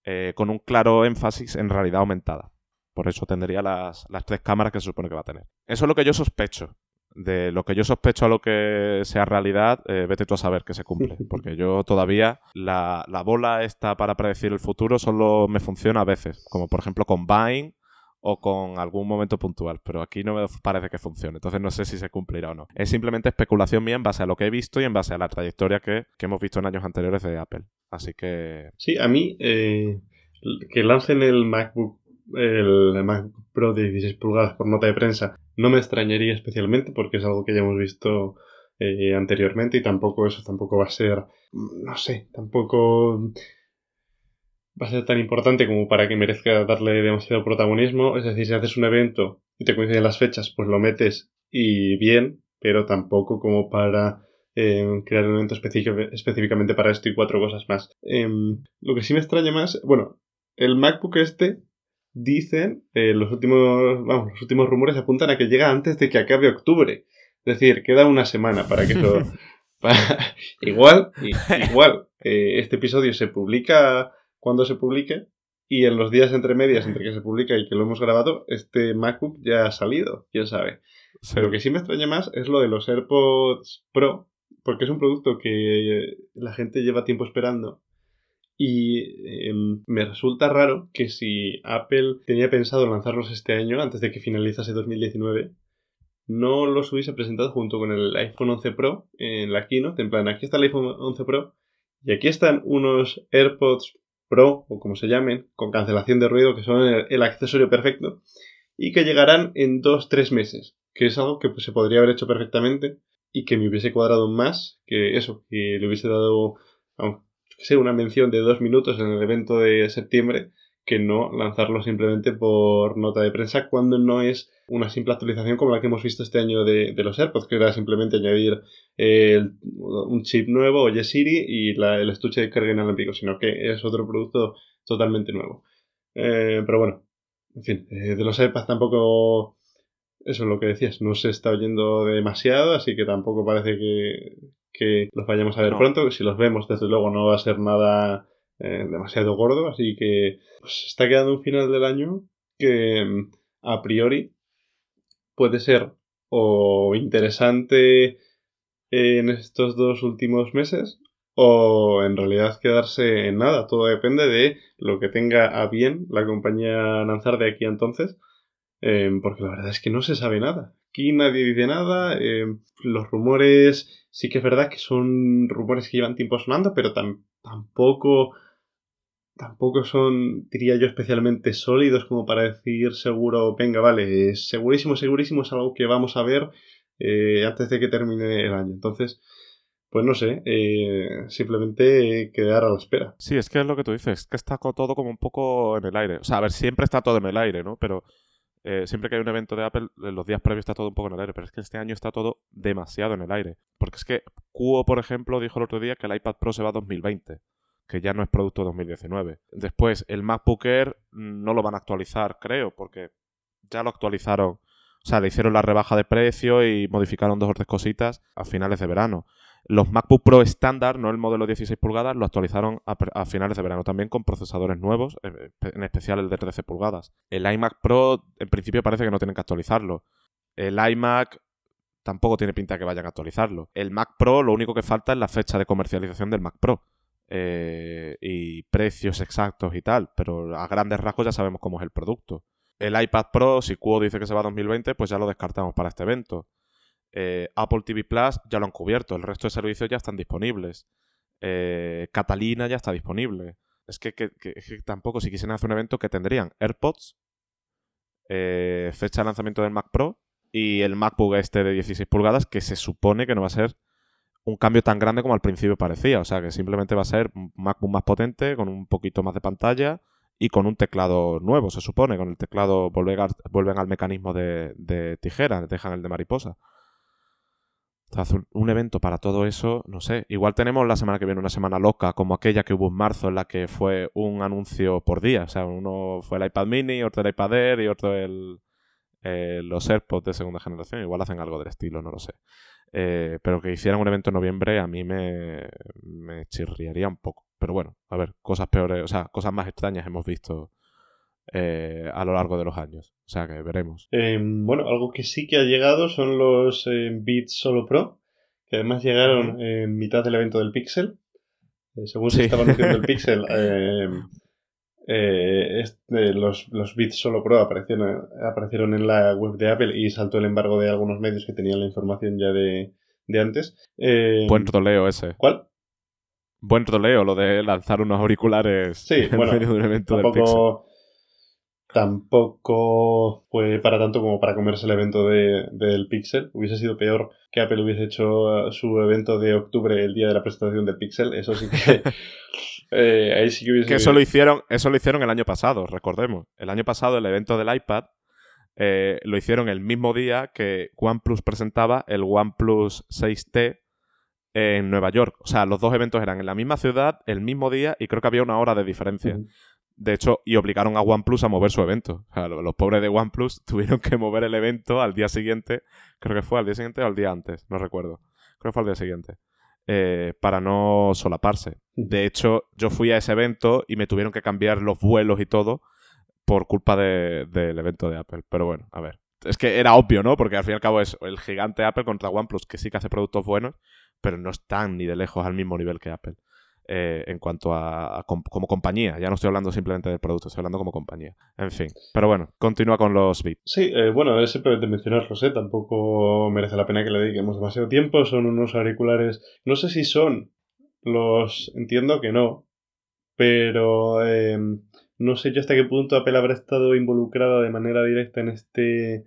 eh, con un claro énfasis en realidad aumentada. Por eso tendría las, tres cámaras que se supone que va a tener. Eso es lo que yo sospecho de lo que yo sospecho a lo que sea realidad, eh, vete tú a saber que se cumple. <laughs> Porque yo todavía la, bola está para predecir el futuro solo me funciona a veces. Como por ejemplo con Vine o con algún momento puntual. Pero aquí no me parece que funcione. Entonces no sé si se cumplirá o no. Es simplemente especulación mía en base a lo que he visto y en base a la trayectoria que, hemos visto en años anteriores de Apple. Así que... Sí, a mí eh, que lancen el MacBook el Mac Pro de 16 pulgadas por nota de prensa no me extrañaría especialmente porque es algo que ya hemos visto eh, anteriormente y tampoco eso tampoco va a ser, no sé, tampoco va a ser tan importante como para que merezca darle demasiado protagonismo. Es decir, si haces un evento y te coinciden las fechas, pues lo metes y bien, pero tampoco como para em, crear un evento específicamente para esto y cuatro cosas más. Em, lo que sí me extraña más, bueno, el MacBook este dicen, eh, los últimos, vamos, los últimos rumores apuntan a que llega antes de que acabe octubre. Es decir, queda una semana para que eso... <laughs> <laughs> igual, <laughs> igual, eh, este episodio se publica cuando se publique y en los días entre medias entre que se publica y que lo hemos grabado, este MacBook ya ha salido, quién sabe. Lo que sí me extraña más es lo de los AirPods Pro, porque es un producto que la gente lleva tiempo esperando y em, me resulta raro que si Apple tenía pensado lanzarlos este año, antes de que finalizase 2019, no los hubiese presentado junto con el iPhone 11 Pro en la keynote. En plan, aquí está el iPhone 11 Pro y aquí están unos AirPods Pro, o como se llamen, con cancelación de ruido, que son el, accesorio perfecto, y que llegarán en 2-3 meses, que es algo que pues, se podría haber hecho perfectamente y que me hubiese cuadrado más que eso, que le hubiese dado, sé, una mención de dos minutos en el evento de septiembre que no lanzarlo simplemente por nota de prensa cuando no es una simple actualización como la que hemos visto este año de, los AirPods, que era simplemente añadir un chip nuevo, Oye Siri y el estuche de carga inalámbrico, sino que es otro producto totalmente nuevo. Eh, pero bueno, en fin, eh, de los AirPods tampoco, eso es lo que decías, no se está oyendo demasiado, así que tampoco parece que, que los vayamos a ver pronto. Si los vemos, desde luego no va a ser nada eh, demasiado gordo, así que pues, está quedando un final del año que mm, a priori puede ser o interesante en estos dos últimos meses o en realidad quedarse en nada. Todo depende de lo que tenga a bien la compañía lanzar de aquí a entonces, eh, porque la verdad es que no se sabe nada. Aquí nadie dice nada, eh, los rumores sí que es verdad que son rumores que llevan tiempo sonando, pero tampoco tampoco son, diría yo, especialmente sólidos como para decir seguro, venga, vale, segurísimo, segurísimo es algo que vamos a ver eh, antes de que termine el año. Entonces, pues no sé, eh, simplemente quedar a la espera. Sí, es que es lo que tú dices, es que está todo como un poco en el aire. O sea, a ver, siempre está todo en el aire, ¿no? Pero eh, siempre que hay un evento de Apple, los días previos está todo un poco en el aire, pero es que este año está todo demasiado en el aire. Porque es que Cuo, por ejemplo, dijo el otro día que el iPad Pro se va a 2020 que ya no es producto 2019. Después, el MacBook Air no lo van a actualizar, creo, porque ya lo actualizaron. O sea, le hicieron la rebaja de precio y modificaron dos o tres cositas a finales de verano. Los MacBook Pro estándar, no el modelo 16 pulgadas, lo actualizaron a, finales de verano también con procesadores nuevos, eh, en especial el de 13 pulgadas. El iMac Pro, en principio, parece que no tienen que actualizarlo. El iMac tampoco tiene pinta de que vayan a actualizarlo. El Mac Pro, lo único que falta es la fecha de comercialización del Mac Pro. Eh, y precios exactos y tal, pero a grandes rasgos ya sabemos cómo es el producto. El iPad Pro, si Cuo dice que se va a 2020, pues ya lo descartamos para este evento. Eh, Apple TV Plus ya lo han cubierto, el resto de servicios ya están disponibles. Eh, Catalina ya está disponible. Es que, tampoco, si quisieran hacer un evento, que tendrían AirPods, fecha de lanzamiento del Mac Pro y el MacBook este de 16 pulgadas, que se supone que no va a ser un cambio tan grande como al principio parecía. O sea, que simplemente va a ser un MacBook más potente, con un poquito más de pantalla y con un teclado nuevo, se supone. Con el teclado vuelven al, vuelven al mecanismo de, de tijera, dejan el de mariposa. Un evento para todo eso, no sé. Igual tenemos la semana que viene una semana loca, como aquella que hubo en marzo, en la que fue un anuncio por día. O sea, uno fue el iPad mini, otro el iPad Air y otro el, eh, los AirPods de segunda generación. Igual hacen algo del estilo, no lo sé. Eh, pero que hicieran un evento en noviembre a mí me chirriaría un poco. Pero bueno, a ver, cosas peores, o sea, cosas más extrañas hemos visto eh, a lo largo de los años. O sea que veremos. Em, bueno, algo que sí que ha llegado son los eh, Beats Solo Pro, que además llegaron en mitad del evento del Pixel. según se estaba anunciando el <laughs> Pixel, em, eh, los, los bits solo Pro aparecieron, aparecieron en la web de Apple y saltó el embargo de algunos medios que tenían la información ya de, antes. Eh, Buen troleo ese. ¿Cuál? Buen troleo, lo de lanzar unos auriculares <laughs> en medio de un evento del Pixel. Tampoco fue para tanto como para comerse el evento de, del Pixel. Hubiese sido peor que Apple hubiese hecho su evento de octubre el día de la presentación del Pixel. Eso sí que <laughs> Eh, que eso lo, hicieron, eso lo hicieron el año pasado, recordemos. El año pasado el evento del iPad eh, lo hicieron el mismo día que OnePlus presentaba el OnePlus 6T en Nueva York. O sea, los dos eventos eran en la misma ciudad, el mismo día, y creo que había una hora de diferencia. De hecho, y obligaron a OnePlus a mover su evento. O sea, los pobres de OnePlus <laughs> tuvieron que mover el evento al día siguiente. Creo que fue al día siguiente o al día antes, no recuerdo. Creo que fue al día siguiente. Eh, para no solaparse. De hecho, yo fui a ese evento y me tuvieron que cambiar los vuelos y todo por culpa del evento de Apple. Pero bueno, a ver. Es que era obvio, ¿no? Porque al fin y al cabo es el gigante Apple contra OnePlus, que sí que hace productos buenos, pero no están ni de lejos al mismo nivel que Apple. Eh, en cuanto a, como compañía. Ya no estoy hablando simplemente del producto, estoy hablando como compañía. En fin. Pero bueno, continúa con los bits. Sí, eh, bueno, es simplemente mencionarlos, ¿eh? Tampoco merece la pena que le dediquemos demasiado tiempo. Son unos auriculares. No sé si son los. Entiendo que no. Pero. Em, no sé yo hasta qué punto Apple habrá estado involucrada de manera directa en este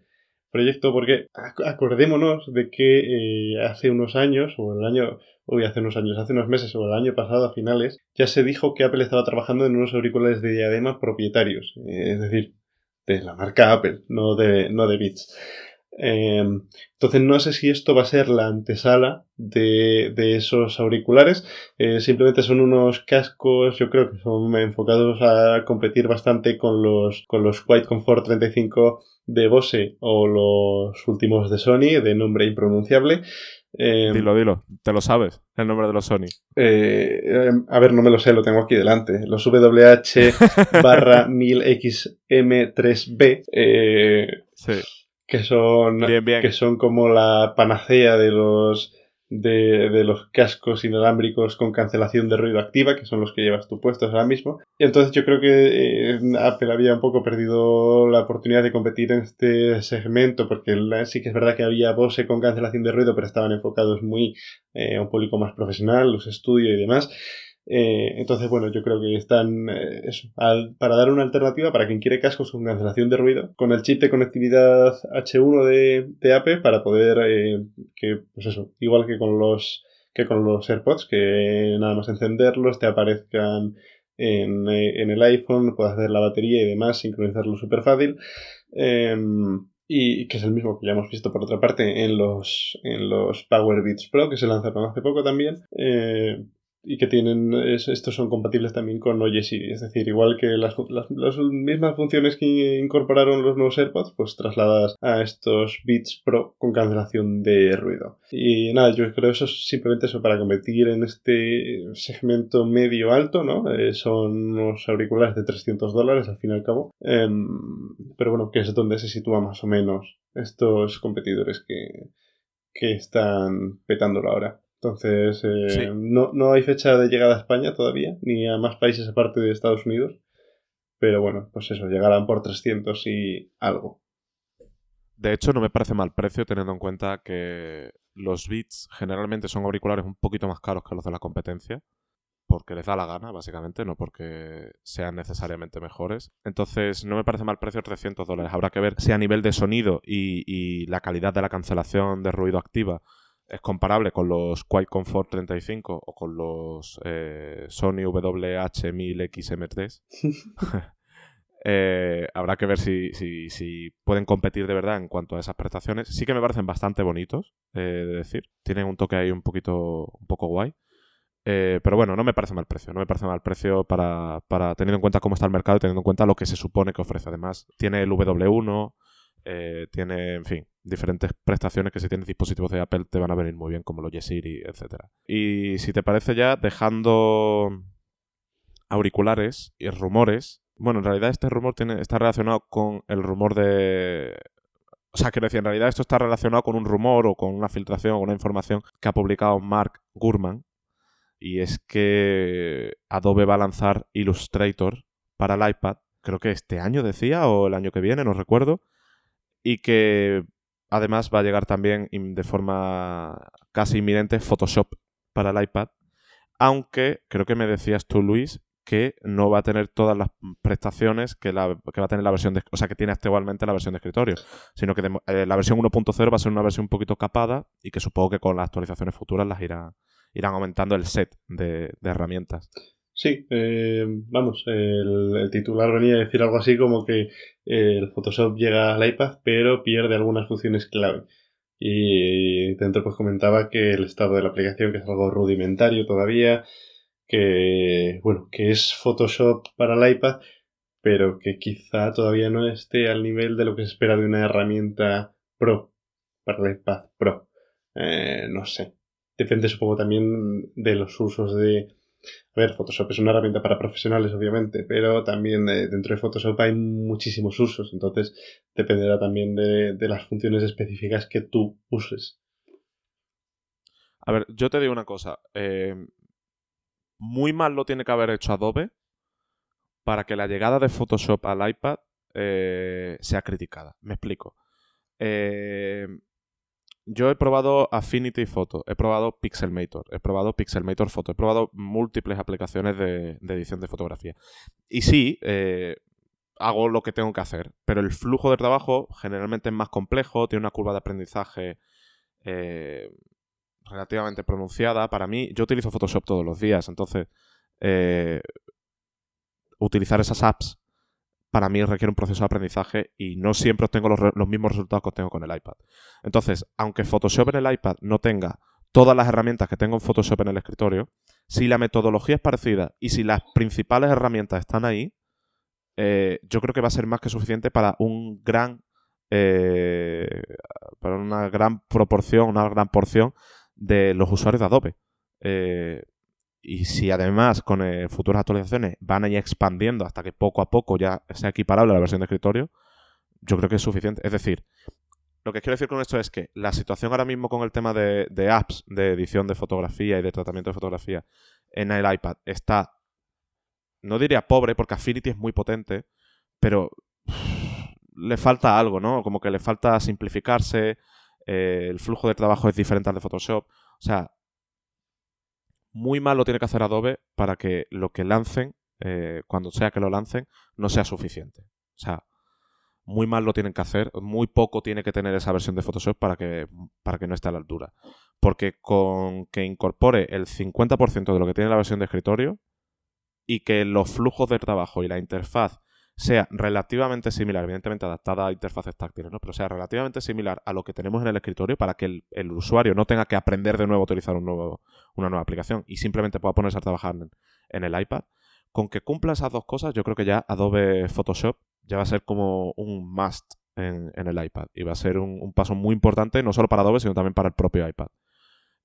proyecto, porque acordémonos de que hace unos años, o el año, hoy hace unos años, hace unos meses o el año pasado a finales, ya se dijo que Apple estaba trabajando en unos auriculares de diadema propietarios, eh, es decir, de la marca Apple, no de, no de Beats. Em, entonces no sé si esto va a ser la antesala de, esos auriculares. Eh, simplemente son unos cascos, yo creo que son enfocados a competir bastante con los, con los Comfort 35 de Bose o los últimos de Sony, de nombre impronunciable. Em, dilo, dilo, te lo sabes, el nombre de los Sony. Eh, em, a ver, no me lo sé, lo tengo aquí delante. Los WH <laughs> barra 1000XM3B. Eh, sí. Que son, que son como la panacea de los de, de, los cascos inalámbricos con cancelación de ruido activa, que son los que llevas tú puestos ahora mismo. Y entonces yo creo que eh, Apple había un poco perdido la oportunidad de competir en este segmento, porque sí que es verdad que había Bose con cancelación de ruido, pero estaban enfocados muy eh, a un público más profesional, los estudios y demás. Eh, entonces, bueno, yo creo que están eh, eso, para dar una alternativa para quien quiere cascos con cancelación de ruido, con el chip de conectividad H1 de, de para poder eh, que, pues eso, igual que con los que con los AirPods, que nada más encenderlos te aparezcan en, en el iPhone, puedes hacer la batería y demás, sincronizarlo súper fácil. Em, y que es el mismo que ya hemos visto por otra parte en los, en los Power Beats Pro que se lanzaron hace poco también. Y que tienen estos son compatibles también con Oye Siri, es decir, igual que las, las, mismas funciones que incorporaron los nuevos AirPods, pues trasladadas a estos Beats Pro con cancelación de ruido. Y nada, yo creo eso es simplemente eso para competir en este segmento medio alto, ¿no? Eh, son unos auriculares de 300 dólares al fin y al cabo, em, pero bueno, que es donde se sitúa más o menos estos competidores que, que están petándolo ahora. Entonces, eh, no, no hay fecha de llegada a España todavía, ni a más países aparte de Estados Unidos. Pero bueno, pues eso, llegarán por 300 y algo. De hecho, no me parece mal precio teniendo en cuenta que los Beats generalmente son auriculares un poquito más caros que los de la competencia, porque les da la gana, básicamente, no porque sean necesariamente mejores. Entonces, no me parece mal precio 300 dólares. Habrá que ver si a nivel de sonido y, y la calidad de la cancelación de ruido activa es comparable con los Quiet Comfort 35 o con los eh, Sony WH-1000XM3. <laughs> <laughs> Eh, habrá que ver si, si, pueden competir de verdad en cuanto a esas prestaciones. Sí que me parecen bastante bonitos, eh, de decir. Tienen un toque ahí un poquito, un poco guay. pero bueno, no me parece mal precio. No me parece mal precio para, para teniendo en cuenta cómo está el mercado y teniendo en cuenta lo que se supone que ofrece. Además, tiene el W1, tiene, en fin, diferentes prestaciones que si tienes dispositivos de Apple te van a venir muy bien, como los Siri, etc. Y si te parece ya, dejando auriculares y rumores, bueno, en realidad este rumor tiene, está relacionado con el rumor de... O sea, quiero decir, en realidad esto está relacionado con un rumor o con una filtración o una información que ha publicado Mark Gurman. Y es que Adobe va a lanzar Illustrator para el iPad. Creo que este año decía, o el año que viene, no recuerdo. Y que Además va a llegar también de forma casi inminente Photoshop para el iPad, aunque creo que me decías tú, Luis, que no va a tener todas las prestaciones que, va a tener la versión de, o sea, que tiene actualmente la versión de escritorio, sino que eh, la versión 1.0 va a ser una versión un poquito capada y que supongo que con las actualizaciones futuras las irán aumentando el set de herramientas. Sí, eh, vamos, el, titular venía a decir algo así como que el Photoshop llega al iPad pero pierde algunas funciones clave. Y dentro pues comentaba que el estado de la aplicación que es algo rudimentario todavía, que bueno, que es Photoshop para el iPad, pero que quizá todavía no esté al nivel de lo que se espera de una herramienta Pro para el iPad Pro. Eh, no sé. Depende supongo también de los usos de... A ver, Photoshop es una herramienta para profesionales, obviamente, pero también eh, dentro de Photoshop hay muchísimos usos, entonces dependerá también de, las funciones específicas que tú uses. A ver, yo te digo una cosa. Eh, muy mal lo tiene que haber hecho Adobe para que la llegada de Photoshop al iPad eh, sea criticada. Me explico. Eh, yo he probado Affinity Photo, he probado Pixelmator, he probado Pixelmator Photo, he probado múltiples aplicaciones de, edición de fotografía. Y sí, eh, hago lo que tengo que hacer, pero el flujo de trabajo generalmente es más complejo, tiene una curva de aprendizaje relativamente pronunciada. Para mí, yo utilizo Photoshop todos los días, entonces eh, utilizar esas apps para mí requiere un proceso de aprendizaje y no siempre obtengo los, los, mismos resultados que obtengo con el iPad. Entonces, aunque Photoshop en el iPad no tenga todas las herramientas que tengo en Photoshop en el escritorio, si la metodología es parecida y si las principales herramientas están ahí, eh, yo creo que va a ser más que suficiente para un gran eh, para una gran proporción, una gran porción de los usuarios de Adobe. Eh, y si además con eh, futuras actualizaciones van a ir expandiendo hasta que poco a poco ya sea equiparable a la versión de escritorio, yo creo que es suficiente. Es decir, lo que quiero decir con esto es que la situación ahora mismo con el tema de, apps de edición de fotografía y de tratamiento de fotografía en el iPad está, no diría pobre, porque Affinity es muy potente, pero le falta algo, ¿no? Como que le falta simplificarse, eh, el flujo de trabajo es diferente al de Photoshop. O sea, muy mal lo tiene que hacer Adobe para que lo que lancen, eh, cuando sea que lo lancen, no sea suficiente. O sea, muy mal lo tienen que hacer, muy poco tiene que tener esa versión de Photoshop para que, para que no esté a la altura. Porque con que incorpore el 50% de lo que tiene la versión de escritorio y que los flujos de trabajo y la interfaz sea relativamente similar, evidentemente adaptada a interfaces táctiles, ¿no? pero sea relativamente similar a lo que tenemos en el escritorio para que el, usuario no tenga que aprender de nuevo a utilizar una nueva aplicación y simplemente pueda ponerse a trabajar en, el iPad. Con que cumpla esas dos cosas, yo creo que ya Adobe Photoshop ya va a ser como un must en, el iPad y va a ser un, paso muy importante no solo para Adobe, sino también para el propio iPad.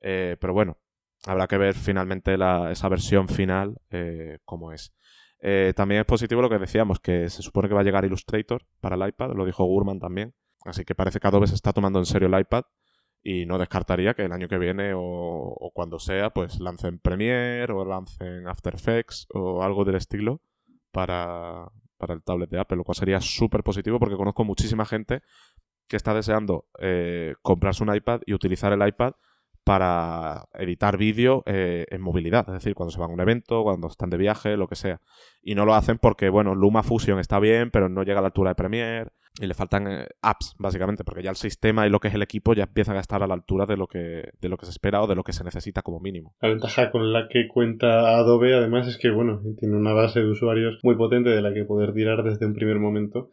Eh, pero bueno, habrá que ver finalmente esa versión final eh, cómo es. Eh, también es positivo lo que decíamos, que se supone que va a llegar Illustrator para el iPad, lo dijo Gurman también. Así que parece que Adobe se está tomando en serio el iPad y no descartaría que el año que viene o, cuando sea, pues lancen Premiere o lancen After Effects o algo del estilo para, el tablet de Apple, lo cual sería súper positivo porque conozco muchísima gente que está deseando eh, comprarse un iPad y utilizar el iPad para editar vídeo eh, en movilidad, es decir, cuando se van a un evento, cuando están de viaje, lo que sea. Y no lo hacen porque, bueno, Luma Fusion está bien, pero no llega a la altura de Premiere y le faltan eh, apps, básicamente, porque ya el sistema y lo que es el equipo ya empiezan a estar a la altura de lo que, de lo que se espera o de lo que se necesita como mínimo. La ventaja con la que cuenta Adobe, además, es que, bueno, tiene una base de usuarios muy potente de la que poder tirar desde un primer momento.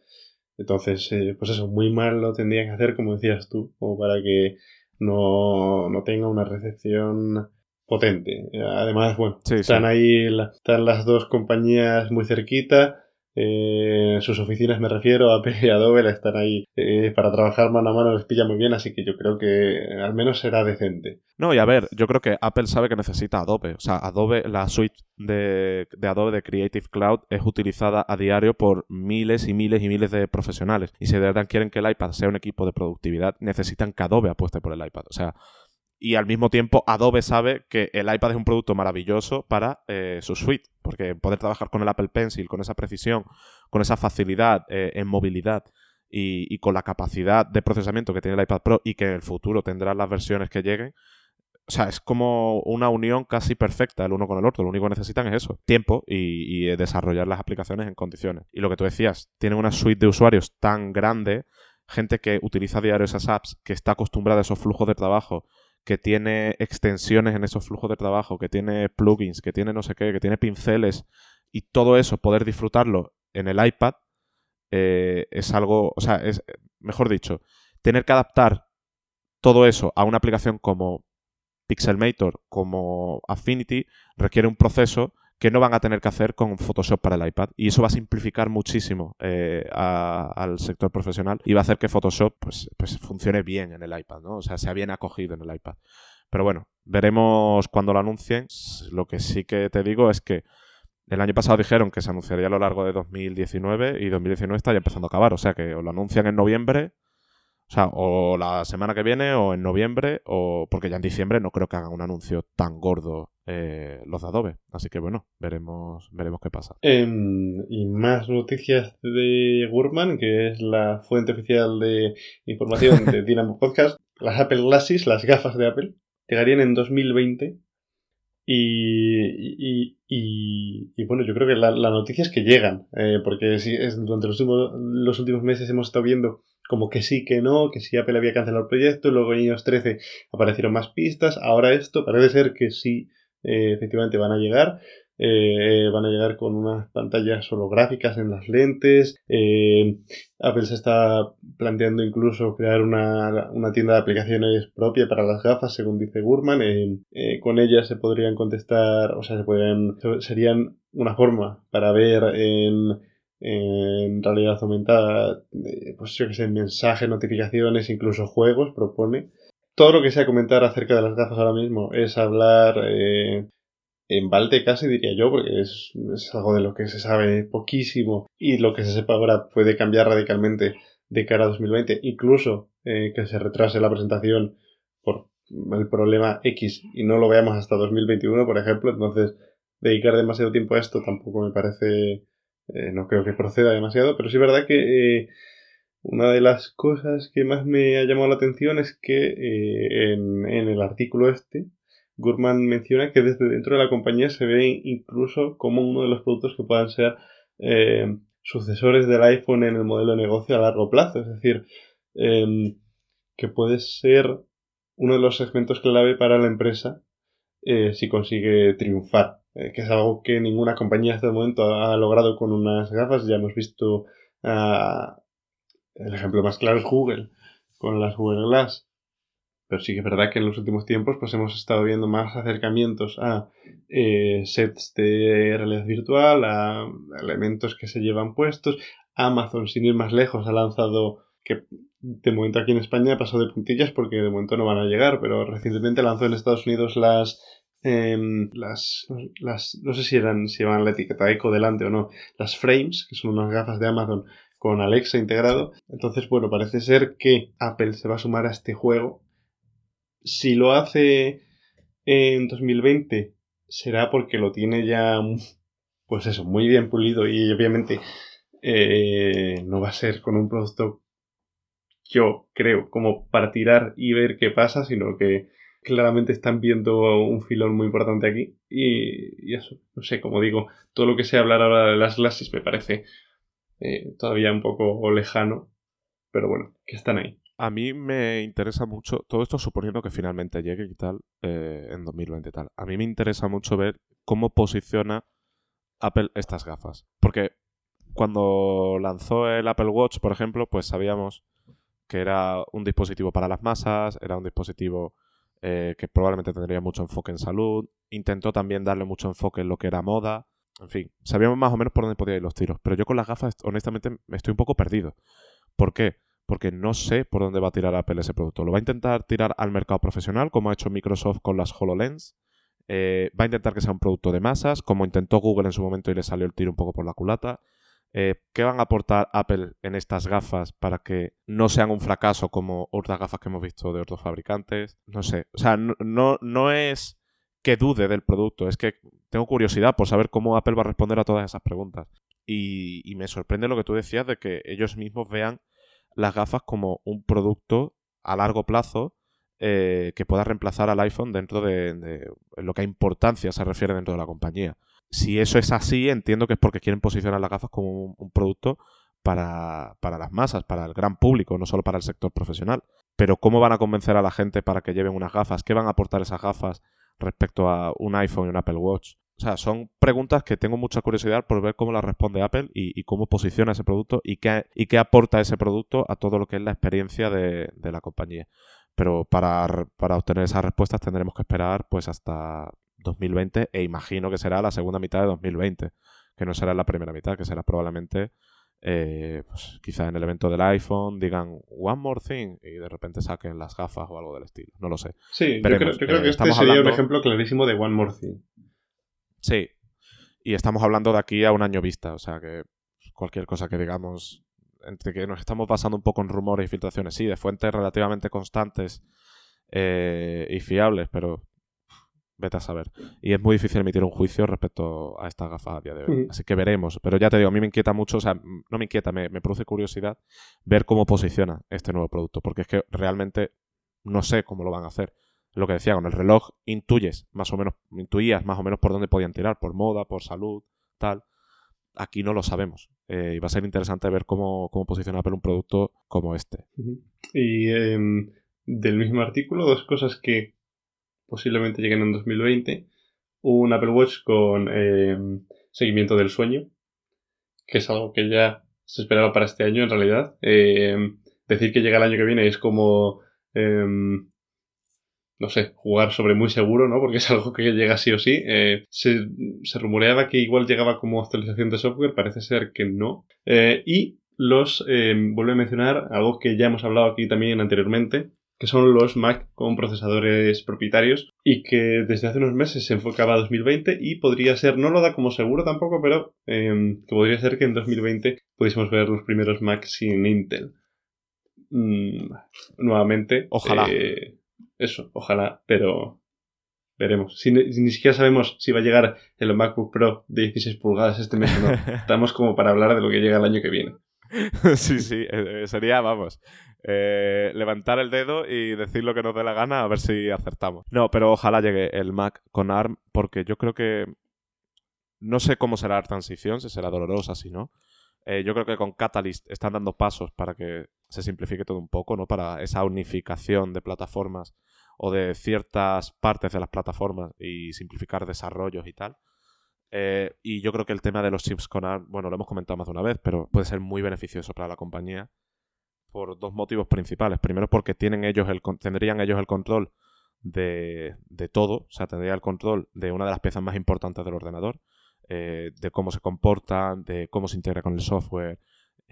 Entonces, eh, pues eso, muy mal lo tendrían que hacer, como decías tú, como para que no, no tenga una recepción potente. Además, bueno, están ahí están las dos compañías muy cerquita eh, sus oficinas me refiero, a y Adobe, están ahí eh, para trabajar mano a mano, les pilla muy bien, así que yo creo que al menos será decente. No, y a ver, yo creo que Apple sabe que necesita Adobe. O sea, Adobe, la suite de, de Adobe de Creative Cloud es utilizada a diario por miles y miles y miles de profesionales. Y si de verdad quieren que el iPad sea un equipo de productividad, necesitan que Adobe apueste por el iPad. O sea, y al mismo tiempo Adobe sabe que el iPad es un producto maravilloso para eh, su suite, porque poder trabajar con el Apple Pencil, con esa precisión, con esa facilidad eh, en movilidad y, con la capacidad de procesamiento que tiene el iPad Pro y que en el futuro tendrá las versiones que lleguen, o sea, es como una unión casi perfecta el uno con el otro. Lo único que necesitan es eso, tiempo y, y desarrollar las aplicaciones en condiciones. Y lo que tú decías, tienen una suite de usuarios tan grande, gente que utiliza a diario esas apps, que está acostumbrada a esos flujos de trabajo que tiene extensiones en esos flujos de trabajo, que tiene plugins, que tiene no sé qué, que tiene pinceles y todo eso, poder disfrutarlo en el iPad eh, es algo, o sea, es, mejor dicho, tener que adaptar todo eso a una aplicación como Pixelmator, como Affinity, requiere un proceso que no van a tener que hacer con Photoshop para el iPad. Y eso va a simplificar muchísimo eh, al sector profesional y va a hacer que Photoshop pues, pues funcione bien en el iPad, ¿no? O sea, sea bien acogido en el iPad. Pero bueno, veremos cuando lo anuncien. Lo que sí que te digo es que el año pasado dijeron que se anunciaría a lo largo de 2019 y 2019 está ya empezando a acabar. O sea que lo anuncian en noviembre o sea, o la semana que viene, o en noviembre, o porque ya en diciembre no creo que hagan un anuncio tan gordo eh, los de Adobe. Así que bueno, veremos, veremos qué pasa. Em, y más noticias de Gurman, que es la fuente oficial de información de <laughs> Dynamo Podcast. Las Apple Glasses, las gafas de Apple, llegarían en 2020. Y, y, bueno, yo creo que la, noticia es que llegan, eh, porque si es, durante los últimos, los últimos meses hemos estado viendo como que sí, que no, que si Apple había cancelado el proyecto, luego en iOS 13 aparecieron más pistas, ahora esto parece ser que sí, eh, efectivamente van a llegar. Eh, van a llegar con unas pantallas holográficas en las lentes. Eh, Apple se está planteando incluso crear una, una, tienda de aplicaciones propia para las gafas, según dice Gurman. con ellas se podrían contestar, o sea, se podrían, serían una forma para ver en en realidad aumentada, eh, pues yo que sé, mensajes, notificaciones, incluso juegos, propone. Todo lo que sea comentar acerca de las gafas ahora mismo es hablar eh, en balde casi, diría yo, porque es, algo de lo que se sabe poquísimo y lo que se sepa ahora puede cambiar radicalmente de cara a 2020, incluso eh, que se retrase la presentación por el problema X y no lo veamos hasta 2021, por ejemplo, entonces dedicar demasiado tiempo a esto tampoco me parece eh, no creo que proceda demasiado, pero sí es verdad que eh, una de las cosas que más me ha llamado la atención es que eh, en, el artículo este, Gurman menciona que desde dentro de la compañía se ve incluso como uno de los productos que puedan ser sucesores del iPhone en el modelo de negocio a largo plazo. Es decir, em, que puede ser uno de los segmentos clave para la empresa si consigue triunfar. Eh, que es algo que ninguna compañía hasta el momento ha logrado con unas gafas. Ya hemos visto uh, el ejemplo más claro es Google con las Google Glass. Pero sí que es verdad que en los últimos tiempos pues hemos estado viendo más acercamientos a eh, sets de realidad virtual, a elementos que se llevan puestos. Amazon, sin ir más lejos, ha lanzado que de momento aquí en España pasó de puntillas porque de momento no van a llegar, pero recientemente lanzó en Estados Unidos las Em, las, las, no sé si eran, si la etiqueta Eco delante o no, las frames, que son unas gafas de Amazon con Alexa integrado. Entonces, bueno, parece ser que Apple se va a sumar a este juego. Si lo hace en 2020, será porque lo tiene ya, <laughs> pues eso, muy bien pulido y obviamente eh, no va a ser con un producto, yo creo, como para tirar y ver qué pasa, sino que claramente están viendo un filón muy importante aquí. Y, eso, no sé, como digo, todo lo que sé hablar ahora de las glasses me parece eh, todavía un poco lejano, pero bueno, que están ahí. A mí me interesa mucho, todo esto suponiendo que finalmente llegue y tal, eh, en 2020 y tal. A mí me interesa mucho ver cómo posiciona Apple estas gafas. Porque cuando lanzó el Apple Watch, por ejemplo, pues sabíamos que era un dispositivo para las masas, era un dispositivo eh, que probablemente tendría mucho enfoque en salud. Intentó también darle mucho enfoque en lo que era moda. En fin, sabíamos más o menos por dónde podía ir los tiros. Pero yo con las gafas, honestamente, estoy un poco perdido. ¿Por qué? Porque no sé por dónde va a tirar Apple ese producto. Lo va a intentar tirar al mercado profesional, como ha hecho Microsoft con las HoloLens. Eh, va a intentar que sea un producto de masas, como intentó Google en su momento y le salió el tiro un poco por la culata. Eh, ¿Qué van a aportar Apple en estas gafas para que no sean un fracaso como otras gafas que hemos visto de otros fabricantes? No sé. O sea, no, no, es que dude del producto, es que tengo curiosidad por saber cómo Apple va a responder a todas esas preguntas. Y, me sorprende lo que tú decías de que ellos mismos vean las gafas como un producto a largo plazo eh, que pueda reemplazar al iPhone dentro de, de, lo que a importancia se refiere dentro de la compañía si eso es así, entiendo que es porque quieren posicionar las gafas como un, producto para, las masas, para el gran público, no solo para el sector profesional. Pero ¿cómo van a convencer a la gente para que lleven unas gafas? ¿Qué van a aportar esas gafas respecto a un iPhone y un Apple Watch? O sea, son preguntas que tengo mucha curiosidad por ver cómo las responde Apple y, cómo posiciona ese producto y qué, y qué aporta ese producto a todo lo que es la experiencia de, de la compañía. pero para, para obtener esas respuestas tendremos que esperar pues hasta 2020 e imagino que será la segunda mitad de 2020, que no será la primera mitad, que será probablemente eh, pues, quizá en el evento del iPhone digan one more thing y de repente saquen las gafas o algo del estilo. No lo sé. Sí, yo creo, que eh, este sería un ejemplo clarísimo de one more thing. Sí, y estamos hablando de aquí a un año vista, o sea que cualquier cosa que digamos, entre que nos estamos basando un poco en rumores y filtraciones, sí, de fuentes relativamente constantes eh, y fiables, pero vete a saber. Y es muy difícil emitir un juicio respecto a esta gafa a día de hoy. Así que veremos. Pero ya te digo, a mí me inquieta mucho, o sea, no me inquieta, me, produce curiosidad ver cómo posiciona este nuevo producto. Porque es que realmente no sé cómo lo van a hacer. Lo que decía, con el reloj intuyes más o menos, intuías más o menos por dónde podían tirar, por moda, por salud, tal. Aquí no lo sabemos. Eh, y va a ser interesante ver cómo, cómo posiciona Apple un producto como este. Y em, del mismo artículo, dos cosas que posiblemente lleguen en 2020, un Apple Watch con eh, seguimiento del sueño, que es algo que ya se esperaba para este año en realidad. Eh, decir que llega el año que viene es como, em, no sé, jugar sobre muy seguro, ¿no? Porque es algo que llega sí o sí. Eh, se, se, rumoreaba que igual llegaba como actualización de software, parece ser que no. y los, vuelvo a mencionar algo que ya hemos hablado aquí también anteriormente, que son los Mac con procesadores propietarios y que desde hace unos meses se enfocaba a 2020 y podría ser, no lo da como seguro tampoco, pero em, que podría ser que en 2020 pudiésemos ver los primeros Mac sin Intel. Mm, nuevamente. Ojalá. Eh, eso, ojalá, pero veremos. Si, ni siquiera sabemos si va a llegar el MacBook Pro de 16 pulgadas este mes o no. <laughs> Estamos como para hablar de lo que llega el año que viene. <laughs> sí, sí, eh, sería, vamos, eh, levantar el dedo y decir lo que nos dé la gana a ver si acertamos. No, pero ojalá llegue el Mac con ARM porque yo creo que no sé cómo será la transición, si será dolorosa, si no. Eh, yo creo que con Catalyst están dando pasos para que se simplifique todo un poco, ¿no? Para esa unificación de plataformas o de ciertas partes de las plataformas y simplificar desarrollos y tal. Eh, y yo creo que el tema de los chips con ARM, bueno, lo hemos comentado más de una vez, pero puede ser muy beneficioso para la compañía por dos motivos principales. Primero porque tienen ellos el, tendrían ellos el control de, de, todo, o sea, tendrían el control de una de las piezas más importantes del ordenador, eh, de cómo se comportan, de cómo se integra con el software,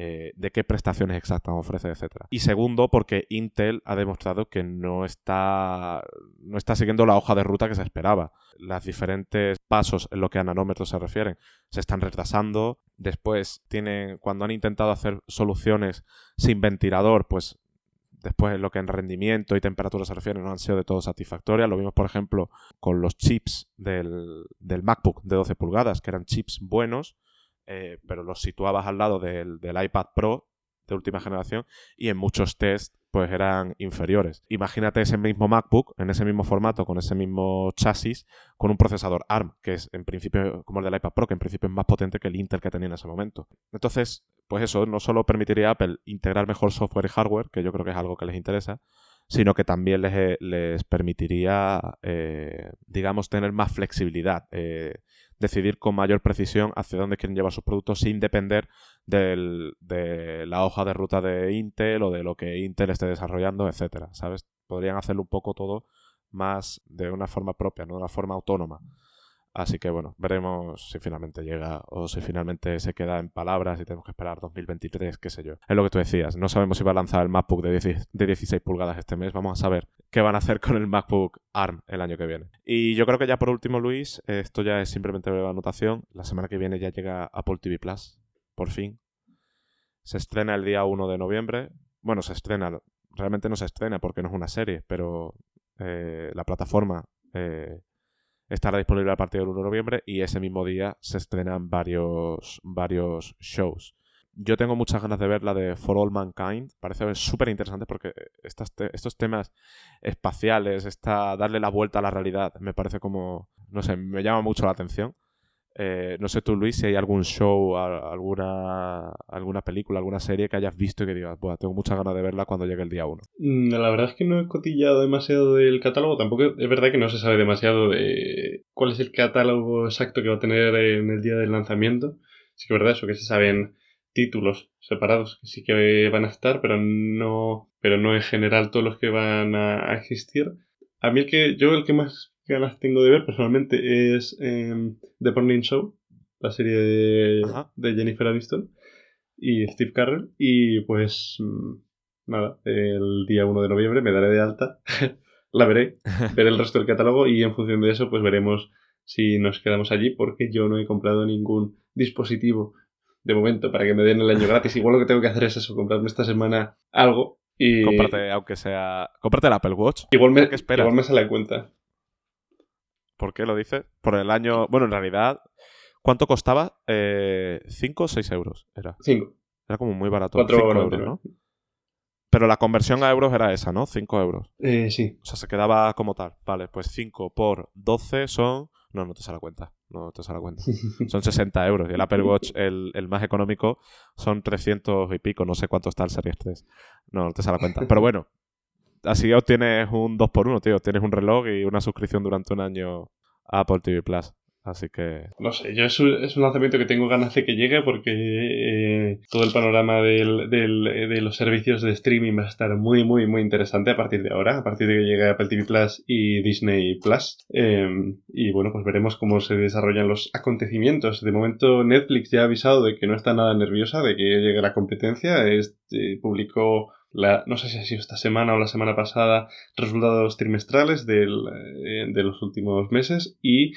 eh, de qué prestaciones exactas ofrece, etc. Y segundo, porque Intel ha demostrado que no está, no está siguiendo la hoja de ruta que se esperaba. Los diferentes pasos en lo que a nanómetros se refieren se están retrasando. Después, tienen, cuando han intentado hacer soluciones sin ventilador, pues después en lo que en rendimiento y temperatura se refiere no han sido de todo satisfactorias. Lo vimos, por ejemplo, con los chips del, del MacBook de 12 pulgadas, que eran chips buenos, eh, pero los situabas al lado del, iPad Pro de última generación y en muchos tests pues eran inferiores. Imagínate ese mismo MacBook en ese mismo formato, con ese mismo chasis, con un procesador ARM, que es en principio como el del iPad Pro, que en principio es más potente que el Intel que tenía en ese momento. Entonces, pues eso no solo permitiría a Apple integrar mejor software y hardware, que yo creo que es algo que les interesa, sino que también les, les permitiría, eh, digamos, tener más flexibilidad. Eh, decidir con mayor precisión hacia dónde quieren llevar sus productos sin depender de la hoja de ruta de Intel o de lo que Intel esté desarrollando, etcétera, ¿sabes? Podrían hacerlo un poco todo más de una forma propia, no de una forma autónoma. Así que bueno, veremos si finalmente llega o si finalmente se queda en palabras y tenemos que esperar 2023, qué sé yo. Es lo que tú decías, no sabemos si va a lanzar el MacBook de, 16 pulgadas este mes, vamos a saber qué van a hacer con el MacBook ARM el año que viene. Y yo creo que ya por último, Luis, esto ya es simplemente una anotación, la semana que viene ya llega Apple TV Plus, por fin. Se estrena el día 1 de noviembre, bueno, se estrena, realmente no se estrena porque no es una serie, pero eh, la plataforma... Eh, estará disponible a partir del 1 de noviembre y ese mismo día se estrenan varios, varios shows. Yo tengo muchas ganas de ver la de For All Mankind. Parece súper interesante porque estos temas espaciales, esta, darle la vuelta a la realidad, me parece como, no sé, me llama mucho la atención. Eh, no sé tú, Luis, si hay algún show, alguna, alguna película, alguna serie que hayas visto y que digas, Buah, tengo muchas ganas de verla cuando llegue el día 1. Mm, la verdad es que no he cotillado demasiado del catálogo, tampoco es verdad que no se sabe demasiado de cuál es el catálogo exacto que va a tener en el día del lanzamiento. Sí que es verdad eso, que se saben títulos separados que sí que van a estar, pero no, pero no en general todos los que van a existir. A mí el que, yo el que más ganas tengo de ver personalmente es em, The Burning Show, la serie de, de, Jennifer Aniston y Steve Carell. Y pues mm, nada, el día 1 de noviembre me daré de alta, <laughs> la veré, <laughs> veré el resto del catálogo y en función de eso pues veremos si nos quedamos allí porque yo no he comprado ningún dispositivo de momento para que me den el año <laughs> gratis. Igual lo que tengo que hacer es eso, comprarme esta semana algo y... Cómprate, aunque sea... Cómprate el Apple Watch. Igual me, igual me sale a cuenta. ¿Por qué lo dices? Por el año... Bueno, en realidad, ¿cuánto costaba? ¿5 eh, o 6 euros? Era. 5. Era como muy barato. 4 euros, ¿no? Pero la conversión a euros era esa, ¿no? 5 euros. Eh, sí. O sea, se quedaba como tal. Vale, pues 5 por 12 son no, no te sale cuenta. No te sale cuenta. <laughs> Son 60 euros. Y el Apple Watch, el, más económico, son 300 y pico. No sé cuánto está el Series 3. No, no te sale cuenta. Pero bueno, así obtienes un 2x1, tío. Tienes un reloj y una suscripción durante un año a Apple TV Plus. Así que. No sé, yo es un, es un lanzamiento que tengo ganas de que llegue porque eh, todo el panorama del, del, de los servicios de streaming va a estar muy, muy, muy interesante a partir de ahora, a partir de que llegue Apple TV Plus y Disney Plus. Em, y bueno, pues veremos cómo se desarrollan los acontecimientos. De momento, Netflix ya ha avisado de que no está nada nerviosa de que llegue la competencia. Este, publicó la, no sé si ha sido esta semana o la semana pasada, resultados trimestrales eh, de los últimos meses y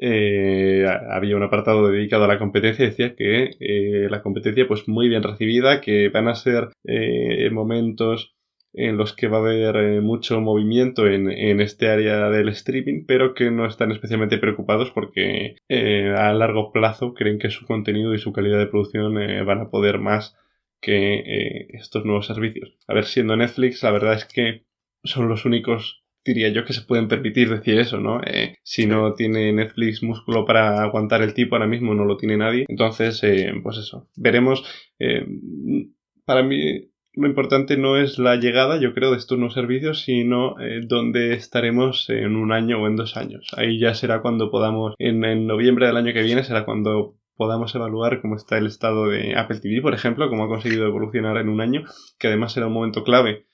eh, había un apartado dedicado a la competencia decía que eh, la competencia pues muy bien recibida, que van a ser eh, momentos en los que va a haber mucho movimiento en, en, este área del streaming, pero que no están especialmente preocupados porque a largo plazo creen que su contenido y su calidad de producción van a poder más que estos nuevos servicios. A ver, siendo Netflix, la verdad es que son los únicos diría yo que se pueden permitir decir eso, ¿no? Eh, si no tiene Netflix músculo para aguantar el tipo, ahora mismo no lo tiene nadie. Entonces, eh, pues eso, veremos. Eh, para mí lo importante no es la llegada, yo creo, de estos nuevos servicios, sino dónde estaremos en un año o en dos años. Ahí ya será cuando podamos, en, en noviembre del año que viene, será cuando podamos evaluar cómo está el estado de Apple TV, por ejemplo, cómo ha conseguido evolucionar en un año, que además será un momento clave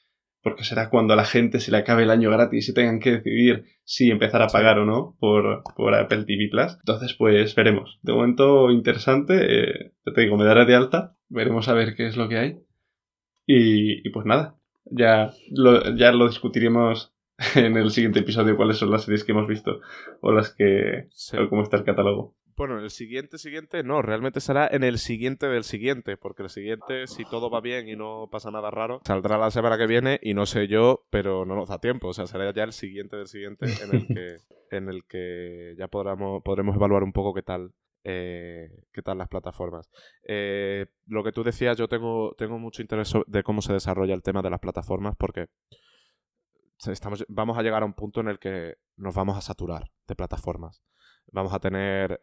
porque será cuando a la gente se le acabe el año gratis y tengan que decidir si empezar a pagar o no por, por, Apple TV Plus. Entonces, pues veremos. De momento interesante, eh, te digo, me daré de alta, veremos a ver qué es lo que hay. Y, pues nada, ya lo, ya lo discutiremos <laughs> en el siguiente episodio cuáles son las series que hemos visto o las que... o cómo está el catálogo. Bueno, el siguiente, siguiente, no, realmente será en el siguiente del siguiente, porque el siguiente, si todo va bien y no pasa nada raro, saldrá la semana que viene y no sé yo, pero no nos da tiempo, o sea, será ya el siguiente del siguiente en el que, <laughs> en el que ya podremos, podremos evaluar un poco qué tal, eh, qué tal las plataformas. Eh, lo que tú decías, yo tengo, tengo mucho interés de cómo se desarrolla el tema de las plataformas, porque estamos, vamos a llegar a un punto en el que nos vamos a saturar de plataformas vamos a tener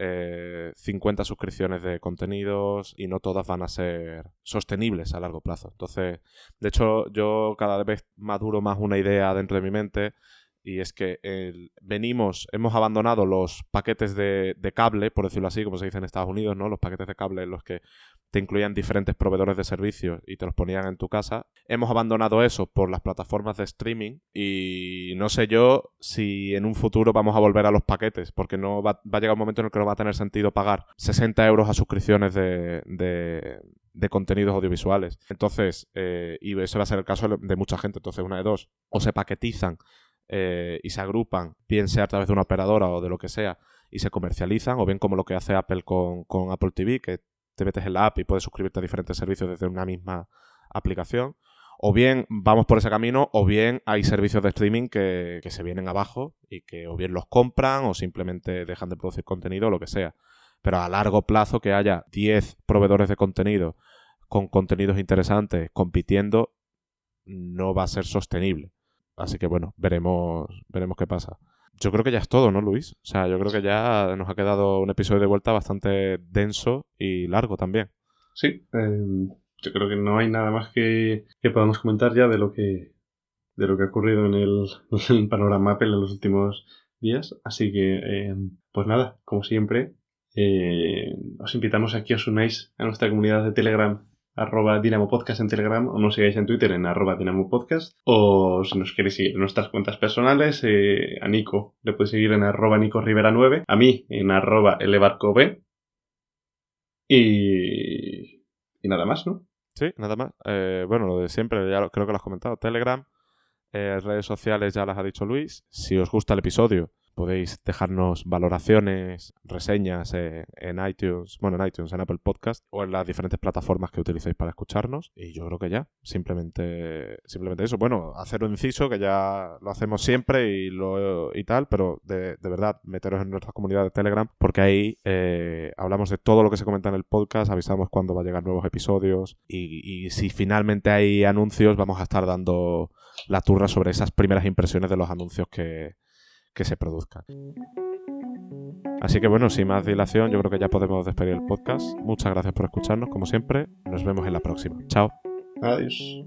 50 eh, suscripciones de contenidos y no todas van a ser sostenibles a largo plazo. Entonces, de hecho, yo cada vez maduro más una idea dentro de mi mente y es que venimos, hemos abandonado los paquetes de, de, cable, por decirlo así, como se dice en Estados Unidos, ¿no? Los paquetes de cable en los que te incluían diferentes proveedores de servicios y te los ponían en tu casa. Hemos abandonado eso por las plataformas de streaming y no sé yo si en un futuro vamos a volver a los paquetes, porque no va, a llegar un momento en el que no va a tener sentido pagar 60 euros a suscripciones de, de, contenidos audiovisuales. Entonces, eh, y ese va a ser el caso de mucha gente, entonces una de dos, o se paquetizan eh, y se agrupan, bien sea a través de una operadora o de lo que sea, y se comercializan, o bien como lo que hace Apple con, con Apple TV, que te metes en la app y puedes suscribirte a diferentes servicios desde una misma aplicación. O bien vamos por ese camino, o bien hay servicios de streaming que, se vienen abajo y que o bien los compran o simplemente dejan de producir contenido o lo que sea. Pero a largo plazo que haya 10 proveedores de contenido con contenidos interesantes compitiendo no va a ser sostenible. Así que bueno, veremos, veremos qué pasa. Yo creo que ya es todo, ¿no, Luis? O sea, yo creo que ya nos ha quedado un episodio de vuelta bastante denso y largo también. Sí, em, yo creo que no hay nada más que, que podamos comentar ya de lo que de lo que ha ocurrido en el, <laughs> panorama Apple en los últimos días. Así que, em, pues nada, como siempre, Eh, os invitamos a que os unáis a nuestra comunidad de Telegram arroba Dinamo Podcast en Telegram o nos sigáis en Twitter en arroba Dinamo Podcast o si nos queréis seguir en nuestras cuentas personales eh, a Nico le podéis seguir en arroba Nico Rivera 9 a mí en arroba elevarcob y, y nada más, ¿no? Sí, nada más. Eh, bueno, lo de siempre, ya creo que lo has comentado. Telegram, eh, redes sociales ya las ha dicho Luis. Si os gusta el episodio, podéis dejarnos valoraciones, reseñas eh, en iTunes, bueno, en iTunes, en Apple Podcast o en las diferentes plataformas que utilicéis para escucharnos. Y yo creo que ya, simplemente, simplemente eso. Bueno, hacer un inciso que ya lo hacemos siempre y, lo, y tal, pero de, verdad, meteros en nuestra comunidad de Telegram porque ahí eh, hablamos de todo lo que se comenta en el podcast, avisamos cuándo va a llegar nuevos episodios y, y si finalmente hay anuncios, vamos a estar dando la turra sobre esas primeras impresiones de los anuncios que que se produzcan. Así que bueno, sin más dilación, yo creo que ya podemos despedir el podcast. Muchas gracias por escucharnos, como siempre. Nos vemos en la próxima. Chao. Adiós.